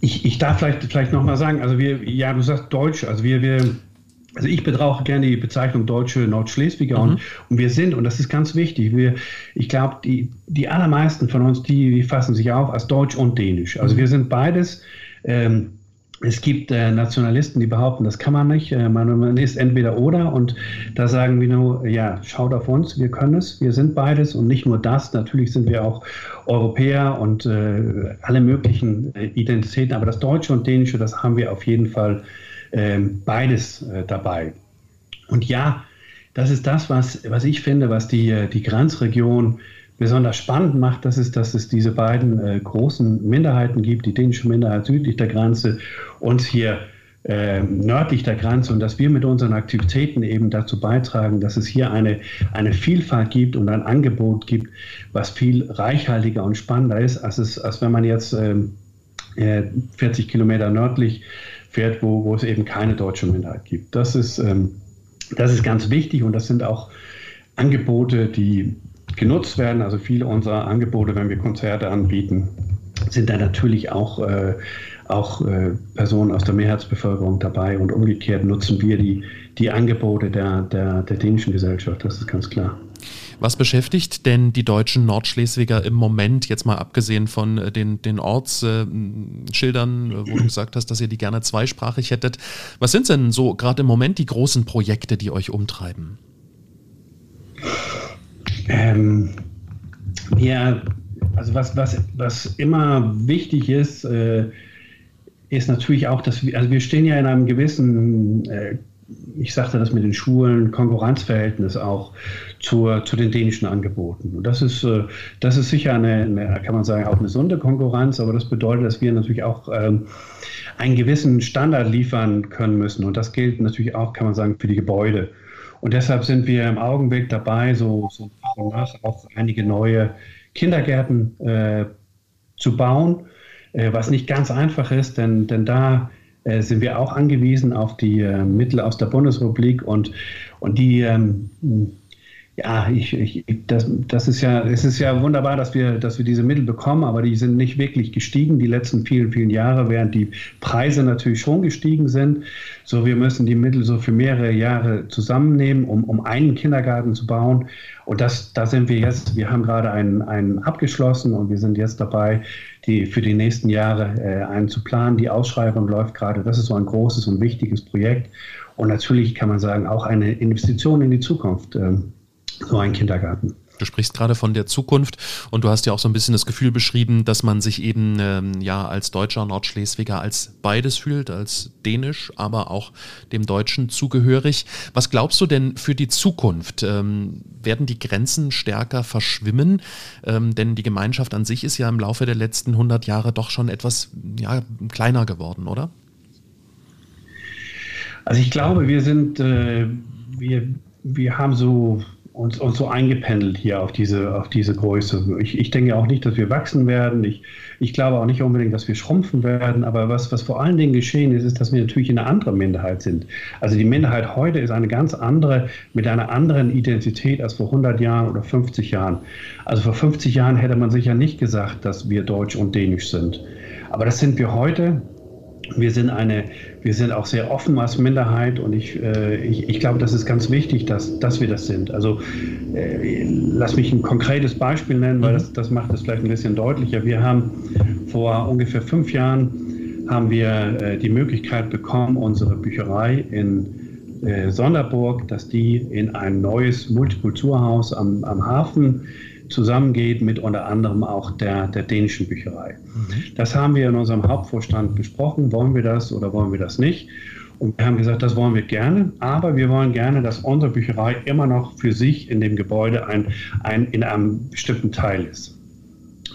Ich, ich darf vielleicht, vielleicht nochmal sagen, also wir, ja, du sagst Deutsch, also wir, wir also ich betrauche gerne die Bezeichnung deutsche Nordschleswiger mhm. und, und, wir sind, und das ist ganz wichtig, wir, ich glaube, die, die allermeisten von uns, die, die fassen sich auf als Deutsch und Dänisch. Also mhm. wir sind beides. Ähm, es gibt äh, Nationalisten, die behaupten, das kann man nicht. Äh, man, ist entweder oder. Und da sagen wir nur, ja, schaut auf uns, wir können es, wir sind beides. Und nicht nur das, natürlich sind wir auch Europäer und äh, alle möglichen äh, Identitäten. Aber das Deutsche und Dänische, das haben wir auf jeden Fall ähm, beides äh, dabei. Und ja, das ist das, was, was ich finde, was die, äh, die Grenzregion besonders spannend macht, das ist, dass es diese beiden äh, großen Minderheiten gibt, die dänische Minderheit südlich der Grenze und hier äh, nördlich der Grenze und dass wir mit unseren Aktivitäten eben dazu beitragen, dass es hier eine, eine Vielfalt gibt und ein Angebot gibt, was viel reichhaltiger und spannender ist, als, es, als wenn man jetzt ähm, äh, 40 Kilometer nördlich fährt, wo, wo es eben keine deutsche Minderheit gibt. Das ist, ähm, das ist ganz wichtig und das sind auch Angebote, die genutzt werden. Also viele unserer Angebote, wenn wir Konzerte anbieten, sind da natürlich auch, äh, auch äh, Personen aus der Mehrheitsbevölkerung dabei und umgekehrt nutzen wir die, die Angebote der, der, der dänischen Gesellschaft, das ist ganz klar. Was beschäftigt denn die deutschen Nordschleswiger im Moment, jetzt mal abgesehen von äh, den, den Ortsschildern, äh, wo du gesagt hast, dass ihr die gerne zweisprachig hättet? Was sind denn so gerade im Moment die großen Projekte, die euch umtreiben? Ähm, ja, also was, was, was immer wichtig ist, äh, ist natürlich auch, dass wir, also wir stehen ja in einem gewissen, äh, ich sagte das mit den Schulen, Konkurrenzverhältnis auch zur, zu den dänischen Angeboten. Und das ist, äh, das ist sicher eine, eine, kann man sagen, auch eine gesunde Konkurrenz, aber das bedeutet, dass wir natürlich auch ähm, einen gewissen Standard liefern können müssen. Und das gilt natürlich auch, kann man sagen, für die Gebäude. Und deshalb sind wir im Augenblick dabei, so, so nach und nach auch einige neue Kindergärten äh, zu bauen, äh, was nicht ganz einfach ist, denn, denn da äh, sind wir auch angewiesen auf die äh, Mittel aus der Bundesrepublik und, und die ähm, ja, ich, ich, das, das ist ja, es ist ja wunderbar, dass wir, dass wir diese Mittel bekommen, aber die sind nicht wirklich gestiegen die letzten vielen, vielen Jahre, während die Preise natürlich schon gestiegen sind. So, wir müssen die Mittel so für mehrere Jahre zusammennehmen, um, um einen Kindergarten zu bauen. Und das, da sind wir jetzt, wir haben gerade einen, einen abgeschlossen und wir sind jetzt dabei, die für die nächsten Jahre äh, einen zu planen. Die Ausschreibung läuft gerade. Das ist so ein großes und wichtiges Projekt. Und natürlich kann man sagen, auch eine Investition in die Zukunft. Äh, so ein Kindergarten. Du sprichst gerade von der Zukunft und du hast ja auch so ein bisschen das Gefühl beschrieben, dass man sich eben ähm, ja als deutscher Nordschleswiger als beides fühlt, als dänisch, aber auch dem Deutschen zugehörig. Was glaubst du denn für die Zukunft? Ähm, werden die Grenzen stärker verschwimmen? Ähm, denn die Gemeinschaft an sich ist ja im Laufe der letzten 100 Jahre doch schon etwas ja, kleiner geworden, oder? Also ich glaube, wir sind, äh, wir, wir haben so uns, uns so eingependelt hier auf diese, auf diese Größe. Ich, ich denke auch nicht, dass wir wachsen werden. Ich, ich glaube auch nicht unbedingt, dass wir schrumpfen werden. Aber was, was vor allen Dingen geschehen ist, ist, dass wir natürlich eine andere Minderheit sind. Also die Minderheit heute ist eine ganz andere, mit einer anderen Identität als vor 100 Jahren oder 50 Jahren. Also vor 50 Jahren hätte man sicher nicht gesagt, dass wir deutsch und dänisch sind. Aber das sind wir heute. Wir sind, eine, wir sind auch sehr offen als Minderheit und ich, äh, ich, ich, glaube, das ist ganz wichtig, dass, dass wir das sind. Also äh, lass mich ein konkretes Beispiel nennen, weil mhm. das, das macht es vielleicht ein bisschen deutlicher. Wir haben vor ungefähr fünf Jahren haben wir äh, die Möglichkeit bekommen, unsere Bücherei in äh, Sonderburg, dass die in ein neues Multikulturhaus am, am Hafen zusammengeht mit unter anderem auch der, der dänischen Bücherei. Mhm. Das haben wir in unserem Hauptvorstand besprochen. Wollen wir das oder wollen wir das nicht? Und wir haben gesagt, das wollen wir gerne, aber wir wollen gerne, dass unsere Bücherei immer noch für sich in dem Gebäude ein, ein, in einem bestimmten Teil ist.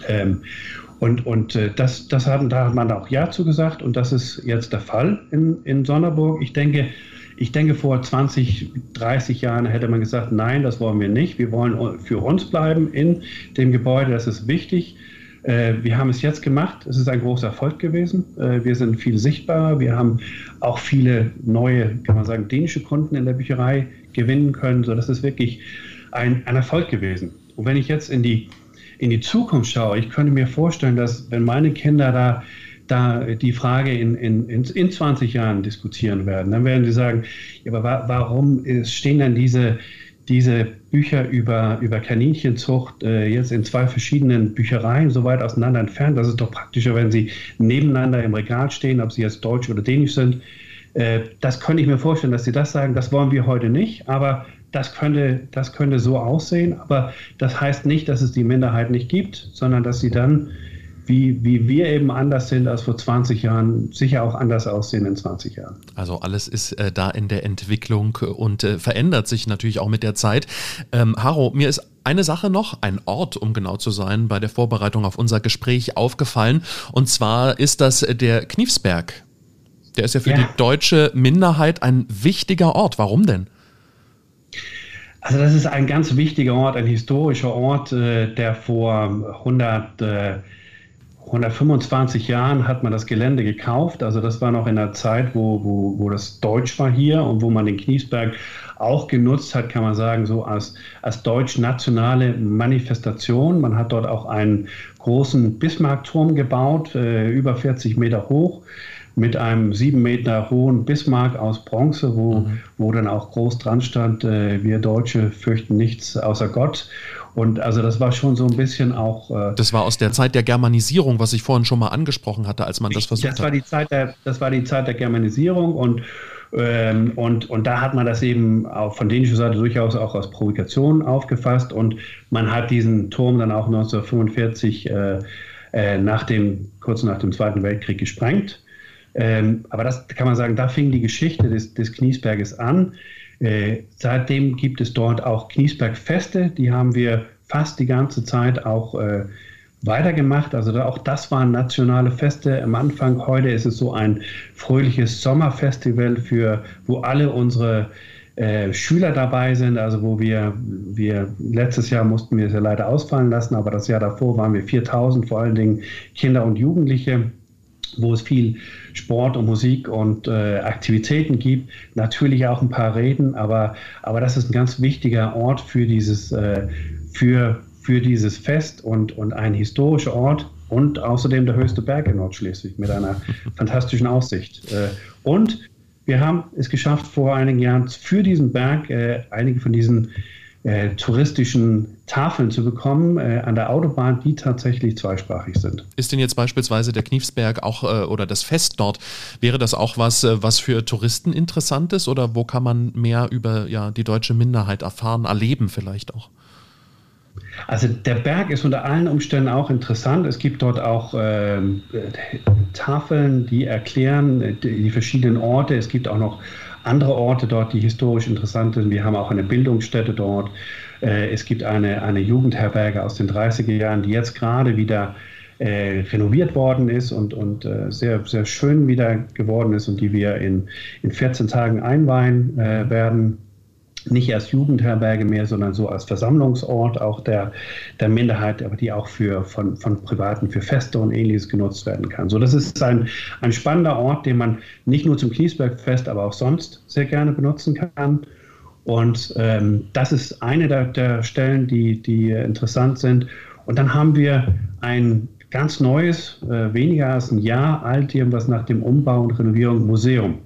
Ähm, und und äh, das, das hat, da hat man auch Ja zugesagt und das ist jetzt der Fall in, in Sonderburg. Ich denke, ich denke, vor 20, 30 Jahren hätte man gesagt, nein, das wollen wir nicht. Wir wollen für uns bleiben in dem Gebäude, das ist wichtig. Äh, wir haben es jetzt gemacht. Es ist ein großer Erfolg gewesen. Äh, wir sind viel sichtbarer. Wir haben auch viele neue, kann man sagen, dänische Kunden in der Bücherei gewinnen können. So, das ist wirklich ein, ein Erfolg gewesen. Und wenn ich jetzt in die, in die Zukunft schaue, ich könnte mir vorstellen, dass wenn meine Kinder da da die Frage in, in, in, in 20 Jahren diskutieren werden, dann werden sie sagen, ja, aber wa warum stehen dann diese, diese Bücher über, über Kaninchenzucht äh, jetzt in zwei verschiedenen Büchereien so weit auseinander entfernt? Das ist doch praktischer, wenn sie nebeneinander im Regal stehen, ob sie jetzt deutsch oder dänisch sind. Äh, das könnte ich mir vorstellen, dass sie das sagen. Das wollen wir heute nicht, aber das könnte, das könnte so aussehen. Aber das heißt nicht, dass es die Minderheit nicht gibt, sondern dass sie dann wie, wie wir eben anders sind als vor 20 Jahren, sicher auch anders aussehen in 20 Jahren. Also alles ist äh, da in der Entwicklung und äh, verändert sich natürlich auch mit der Zeit. Ähm, Haro, mir ist eine Sache noch, ein Ort, um genau zu sein, bei der Vorbereitung auf unser Gespräch aufgefallen. Und zwar ist das der Kniefsberg. Der ist ja für ja. die deutsche Minderheit ein wichtiger Ort. Warum denn? Also das ist ein ganz wichtiger Ort, ein historischer Ort, äh, der vor 100 125 Jahren hat man das Gelände gekauft. Also das war noch in der Zeit, wo, wo, wo das Deutsch war hier und wo man den Kniesberg auch genutzt hat, kann man sagen, so als, als deutsch-nationale Manifestation. Man hat dort auch einen großen Bismarckturm gebaut, äh, über 40 Meter hoch mit einem sieben Meter hohen Bismarck aus Bronze, wo, mhm. wo dann auch groß dran stand, äh, wir Deutsche fürchten nichts außer Gott. Und also das war schon so ein bisschen auch. Äh, das war aus der Zeit der Germanisierung, was ich vorhin schon mal angesprochen hatte, als man das versucht das war Die Zeit der, das war die Zeit der Germanisierung und ähm, und, und da hat man das eben auch von dänischer Seite durchaus auch als Provokation aufgefasst und man hat diesen Turm dann auch 1945 äh, äh, nach dem, kurz nach dem Zweiten Weltkrieg gesprengt. Ähm, aber das kann man sagen, da fing die Geschichte des, des Kniesberges an. Äh, seitdem gibt es dort auch Kniesbergfeste, die haben wir fast die ganze Zeit auch äh, weitergemacht. Also da, auch das waren nationale Feste am Anfang. Heute ist es so ein fröhliches Sommerfestival, für, wo alle unsere äh, Schüler dabei sind, also wo wir, wir letztes Jahr mussten wir es ja leider ausfallen lassen, aber das Jahr davor waren wir 4000, vor allen Dingen Kinder und Jugendliche wo es viel Sport und Musik und äh, Aktivitäten gibt. Natürlich auch ein paar Reden, aber, aber das ist ein ganz wichtiger Ort für dieses, äh, für, für dieses Fest und, und ein historischer Ort und außerdem der höchste Berg in Nordschleswig mit einer fantastischen Aussicht. Äh, und wir haben es geschafft, vor einigen Jahren für diesen Berg äh, einige von diesen äh, touristischen Tafeln zu bekommen äh, an der Autobahn, die tatsächlich zweisprachig sind. Ist denn jetzt beispielsweise der Kniefsberg auch äh, oder das Fest dort, wäre das auch was, äh, was für Touristen interessant ist oder wo kann man mehr über ja, die deutsche Minderheit erfahren, erleben vielleicht auch? Also der Berg ist unter allen Umständen auch interessant. Es gibt dort auch äh, Tafeln, die erklären äh, die, die, verschiedenen Orte. Es gibt auch noch andere Orte dort, die historisch interessant sind. Wir haben auch eine Bildungsstätte dort. Äh, es gibt eine, eine Jugendherberge aus den 30er Jahren, die jetzt gerade wieder äh, renoviert worden ist und, und äh, sehr, sehr schön wieder geworden ist und die wir in, in 14 Tagen einweihen äh, werden nicht als Jugendherberge mehr, sondern so als Versammlungsort auch der, der Minderheit, aber die auch für, von, von Privaten für Feste und ähnliches genutzt werden kann. So, das ist ein, ein spannender Ort, den man nicht nur zum Kniesbergfest, aber auch sonst sehr gerne benutzen kann. Und ähm, das ist eine der, der Stellen, die, die interessant sind. Und dann haben wir ein ganz neues, äh, weniger als ein Jahr alt, irgendwas nach dem Umbau und Renovierung Museum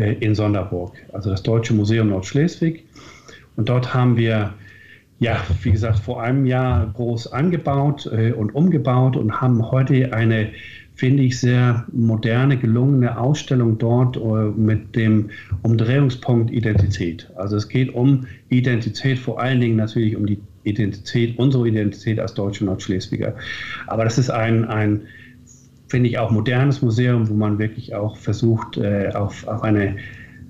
in Sonderburg, also das Deutsche Museum Nordschleswig. Und dort haben wir, ja, wie gesagt, vor einem Jahr groß angebaut äh, und umgebaut und haben heute eine, finde ich, sehr moderne, gelungene Ausstellung dort äh, mit dem Umdrehungspunkt Identität. Also es geht um Identität, vor allen Dingen natürlich um die Identität, unsere Identität als deutsche Nordschleswiger. Aber das ist ein, ein finde ich, auch modernes Museum, wo man wirklich auch versucht, äh, auf, auf eine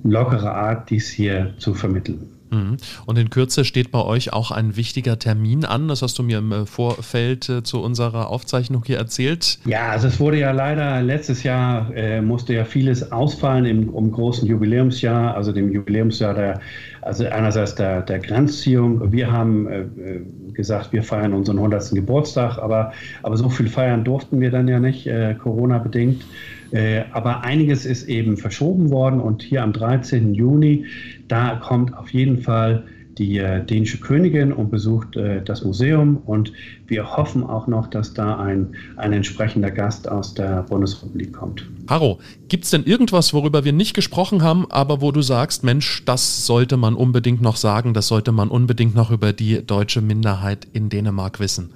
lockere Art dies hier zu vermitteln. Mhm. Und in Kürze steht bei euch auch ein wichtiger Termin an. Das hast du mir im äh, Vorfeld äh, zu unserer Aufzeichnung hier erzählt. Ja, also es wurde ja leider letztes Jahr äh, musste ja vieles ausfallen im um großen Jubiläumsjahr, also dem Jubiläumsjahr der, also einerseits der, der Grenzziehung. Wir haben äh, äh gesagt, wir feiern unseren 100. Geburtstag, aber, aber so viel feiern durften wir dann ja nicht, Corona bedingt. Äh, aber einiges ist eben verschoben worden und hier am 13. Juni, da kommt auf jeden Fall die äh, dänische Königin und besucht äh, das Museum. Und wir hoffen auch noch, dass da ein, ein entsprechender Gast aus der Bundesrepublik kommt. Haro, gibt es denn irgendwas, worüber wir nicht gesprochen haben, aber wo du sagst, Mensch, das sollte man unbedingt noch sagen, das sollte man unbedingt noch über die deutsche Minderheit in Dänemark wissen?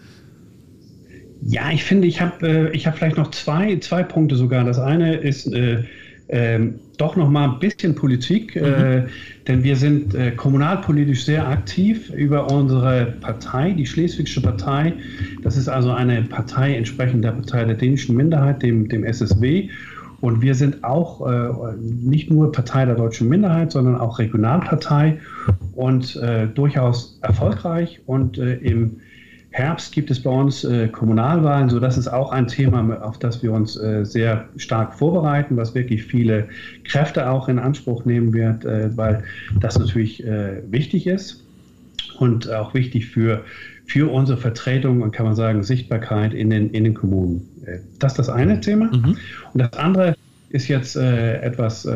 Ja, ich finde, ich habe äh, hab vielleicht noch zwei, zwei Punkte sogar. Das eine ist äh, ähm, doch noch mal ein bisschen Politik, äh, mhm. äh, denn wir sind äh, kommunalpolitisch sehr aktiv über unsere Partei, die Schleswigsche Partei. Das ist also eine Partei entsprechend der Partei der dänischen Minderheit, dem, dem SSW. Und wir sind auch äh, nicht nur Partei der deutschen Minderheit, sondern auch Regionalpartei und äh, durchaus erfolgreich. Und äh, im Herbst gibt es bei uns äh, Kommunalwahlen, so das ist auch ein Thema, auf das wir uns äh, sehr stark vorbereiten, was wirklich viele Kräfte auch in Anspruch nehmen wird, äh, weil das natürlich äh, wichtig ist und auch wichtig für, für unsere Vertretung und kann man sagen Sichtbarkeit in den, in den Kommunen. Äh, das ist das eine Thema. Mhm. Und das andere ist jetzt äh, etwas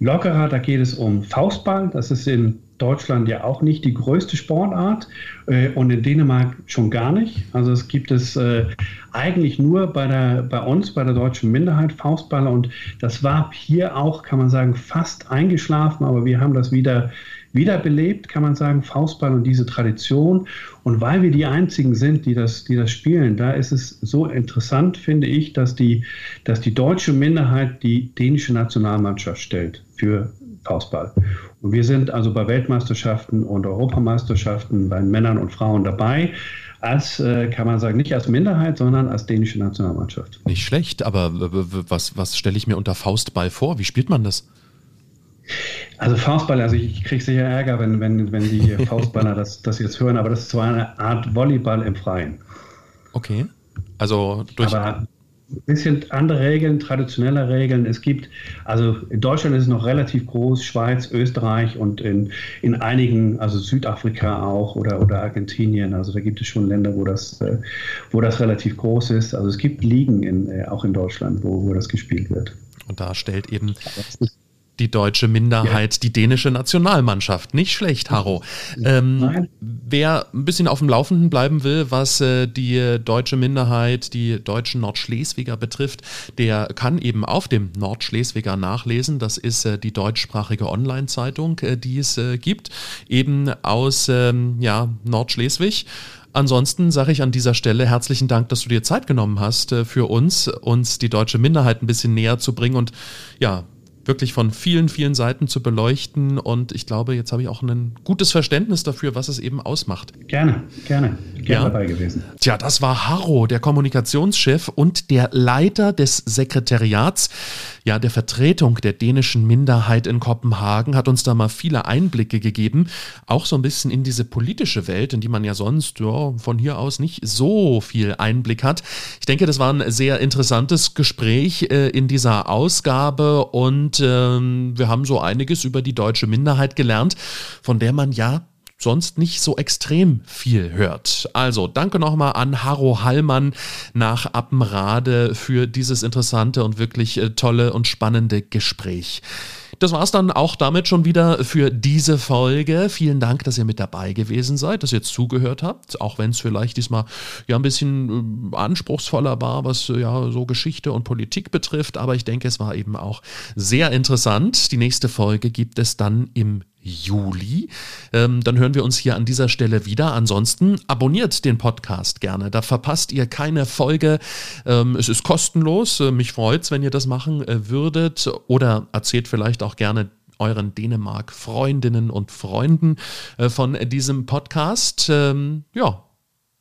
lockerer, da geht es um Faustball. Das ist in Deutschland ja auch nicht die größte Sportart äh, und in Dänemark schon gar nicht. Also es gibt es äh, eigentlich nur bei, der, bei uns, bei der deutschen Minderheit Faustballer und das war hier auch, kann man sagen, fast eingeschlafen, aber wir haben das wieder wiederbelebt, kann man sagen, Faustball und diese Tradition. Und weil wir die einzigen sind, die das, die das spielen, da ist es so interessant, finde ich, dass die, dass die deutsche Minderheit die dänische Nationalmannschaft stellt für Faustball. Und wir sind also bei Weltmeisterschaften und Europameisterschaften bei Männern und Frauen dabei. Als, äh, kann man sagen, nicht als Minderheit, sondern als dänische Nationalmannschaft. Nicht schlecht, aber was, was stelle ich mir unter Faustball vor? Wie spielt man das? Also Faustball, also ich kriege sicher Ärger, wenn, wenn, wenn die Faustballer das, das jetzt hören, aber das ist zwar eine Art Volleyball im Freien. Okay. Also durch. Aber bisschen andere Regeln, traditionelle Regeln. Es gibt, also in Deutschland ist es noch relativ groß, Schweiz, Österreich und in, in einigen, also Südafrika auch oder, oder Argentinien. Also da gibt es schon Länder, wo das, äh, wo das relativ groß ist. Also es gibt Ligen in, äh, auch in Deutschland, wo, wo das gespielt wird. Und da stellt eben die deutsche Minderheit, ja. die dänische Nationalmannschaft. Nicht schlecht, Harro. Ähm, wer ein bisschen auf dem Laufenden bleiben will, was äh, die deutsche Minderheit, die deutschen Nordschleswiger betrifft, der kann eben auf dem Nordschleswiger nachlesen. Das ist äh, die deutschsprachige Online-Zeitung, äh, die es äh, gibt, eben aus ähm, ja, Nordschleswig. Ansonsten sage ich an dieser Stelle herzlichen Dank, dass du dir Zeit genommen hast äh, für uns, uns die deutsche Minderheit ein bisschen näher zu bringen und ja, wirklich von vielen, vielen Seiten zu beleuchten. Und ich glaube, jetzt habe ich auch ein gutes Verständnis dafür, was es eben ausmacht. Gerne, gerne, gerne ja. dabei gewesen. Tja, das war Harro, der Kommunikationschef und der Leiter des Sekretariats, ja, der Vertretung der dänischen Minderheit in Kopenhagen, hat uns da mal viele Einblicke gegeben, auch so ein bisschen in diese politische Welt, in die man ja sonst ja, von hier aus nicht so viel Einblick hat. Ich denke, das war ein sehr interessantes Gespräch äh, in dieser Ausgabe und ähm, wir haben so einiges über die deutsche Minderheit gelernt, von der man ja sonst nicht so extrem viel hört. Also danke nochmal an Harro Hallmann nach Appenrade für dieses interessante und wirklich äh, tolle und spannende Gespräch. Das war es dann auch damit schon wieder für diese Folge. Vielen Dank, dass ihr mit dabei gewesen seid, dass ihr zugehört habt, auch wenn es vielleicht diesmal ja ein bisschen äh, anspruchsvoller war, was äh, ja so Geschichte und Politik betrifft. Aber ich denke, es war eben auch sehr interessant. Die nächste Folge gibt es dann im Juli. Ähm, dann hören wir uns hier an dieser Stelle wieder. Ansonsten abonniert den Podcast gerne. Da verpasst ihr keine Folge. Ähm, es ist kostenlos. Äh, mich freut es, wenn ihr das machen äh, würdet. Oder erzählt vielleicht auch gerne euren Dänemark-Freundinnen und Freunden äh, von diesem Podcast. Ähm, ja,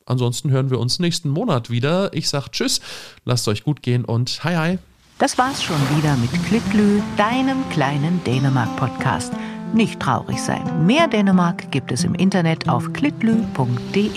ansonsten hören wir uns nächsten Monat wieder. Ich sage Tschüss, lasst euch gut gehen und hi hi. Das war's schon wieder mit Klitlü, deinem kleinen Dänemark-Podcast. Nicht traurig sein. Mehr Dänemark gibt es im Internet auf klitlü.de.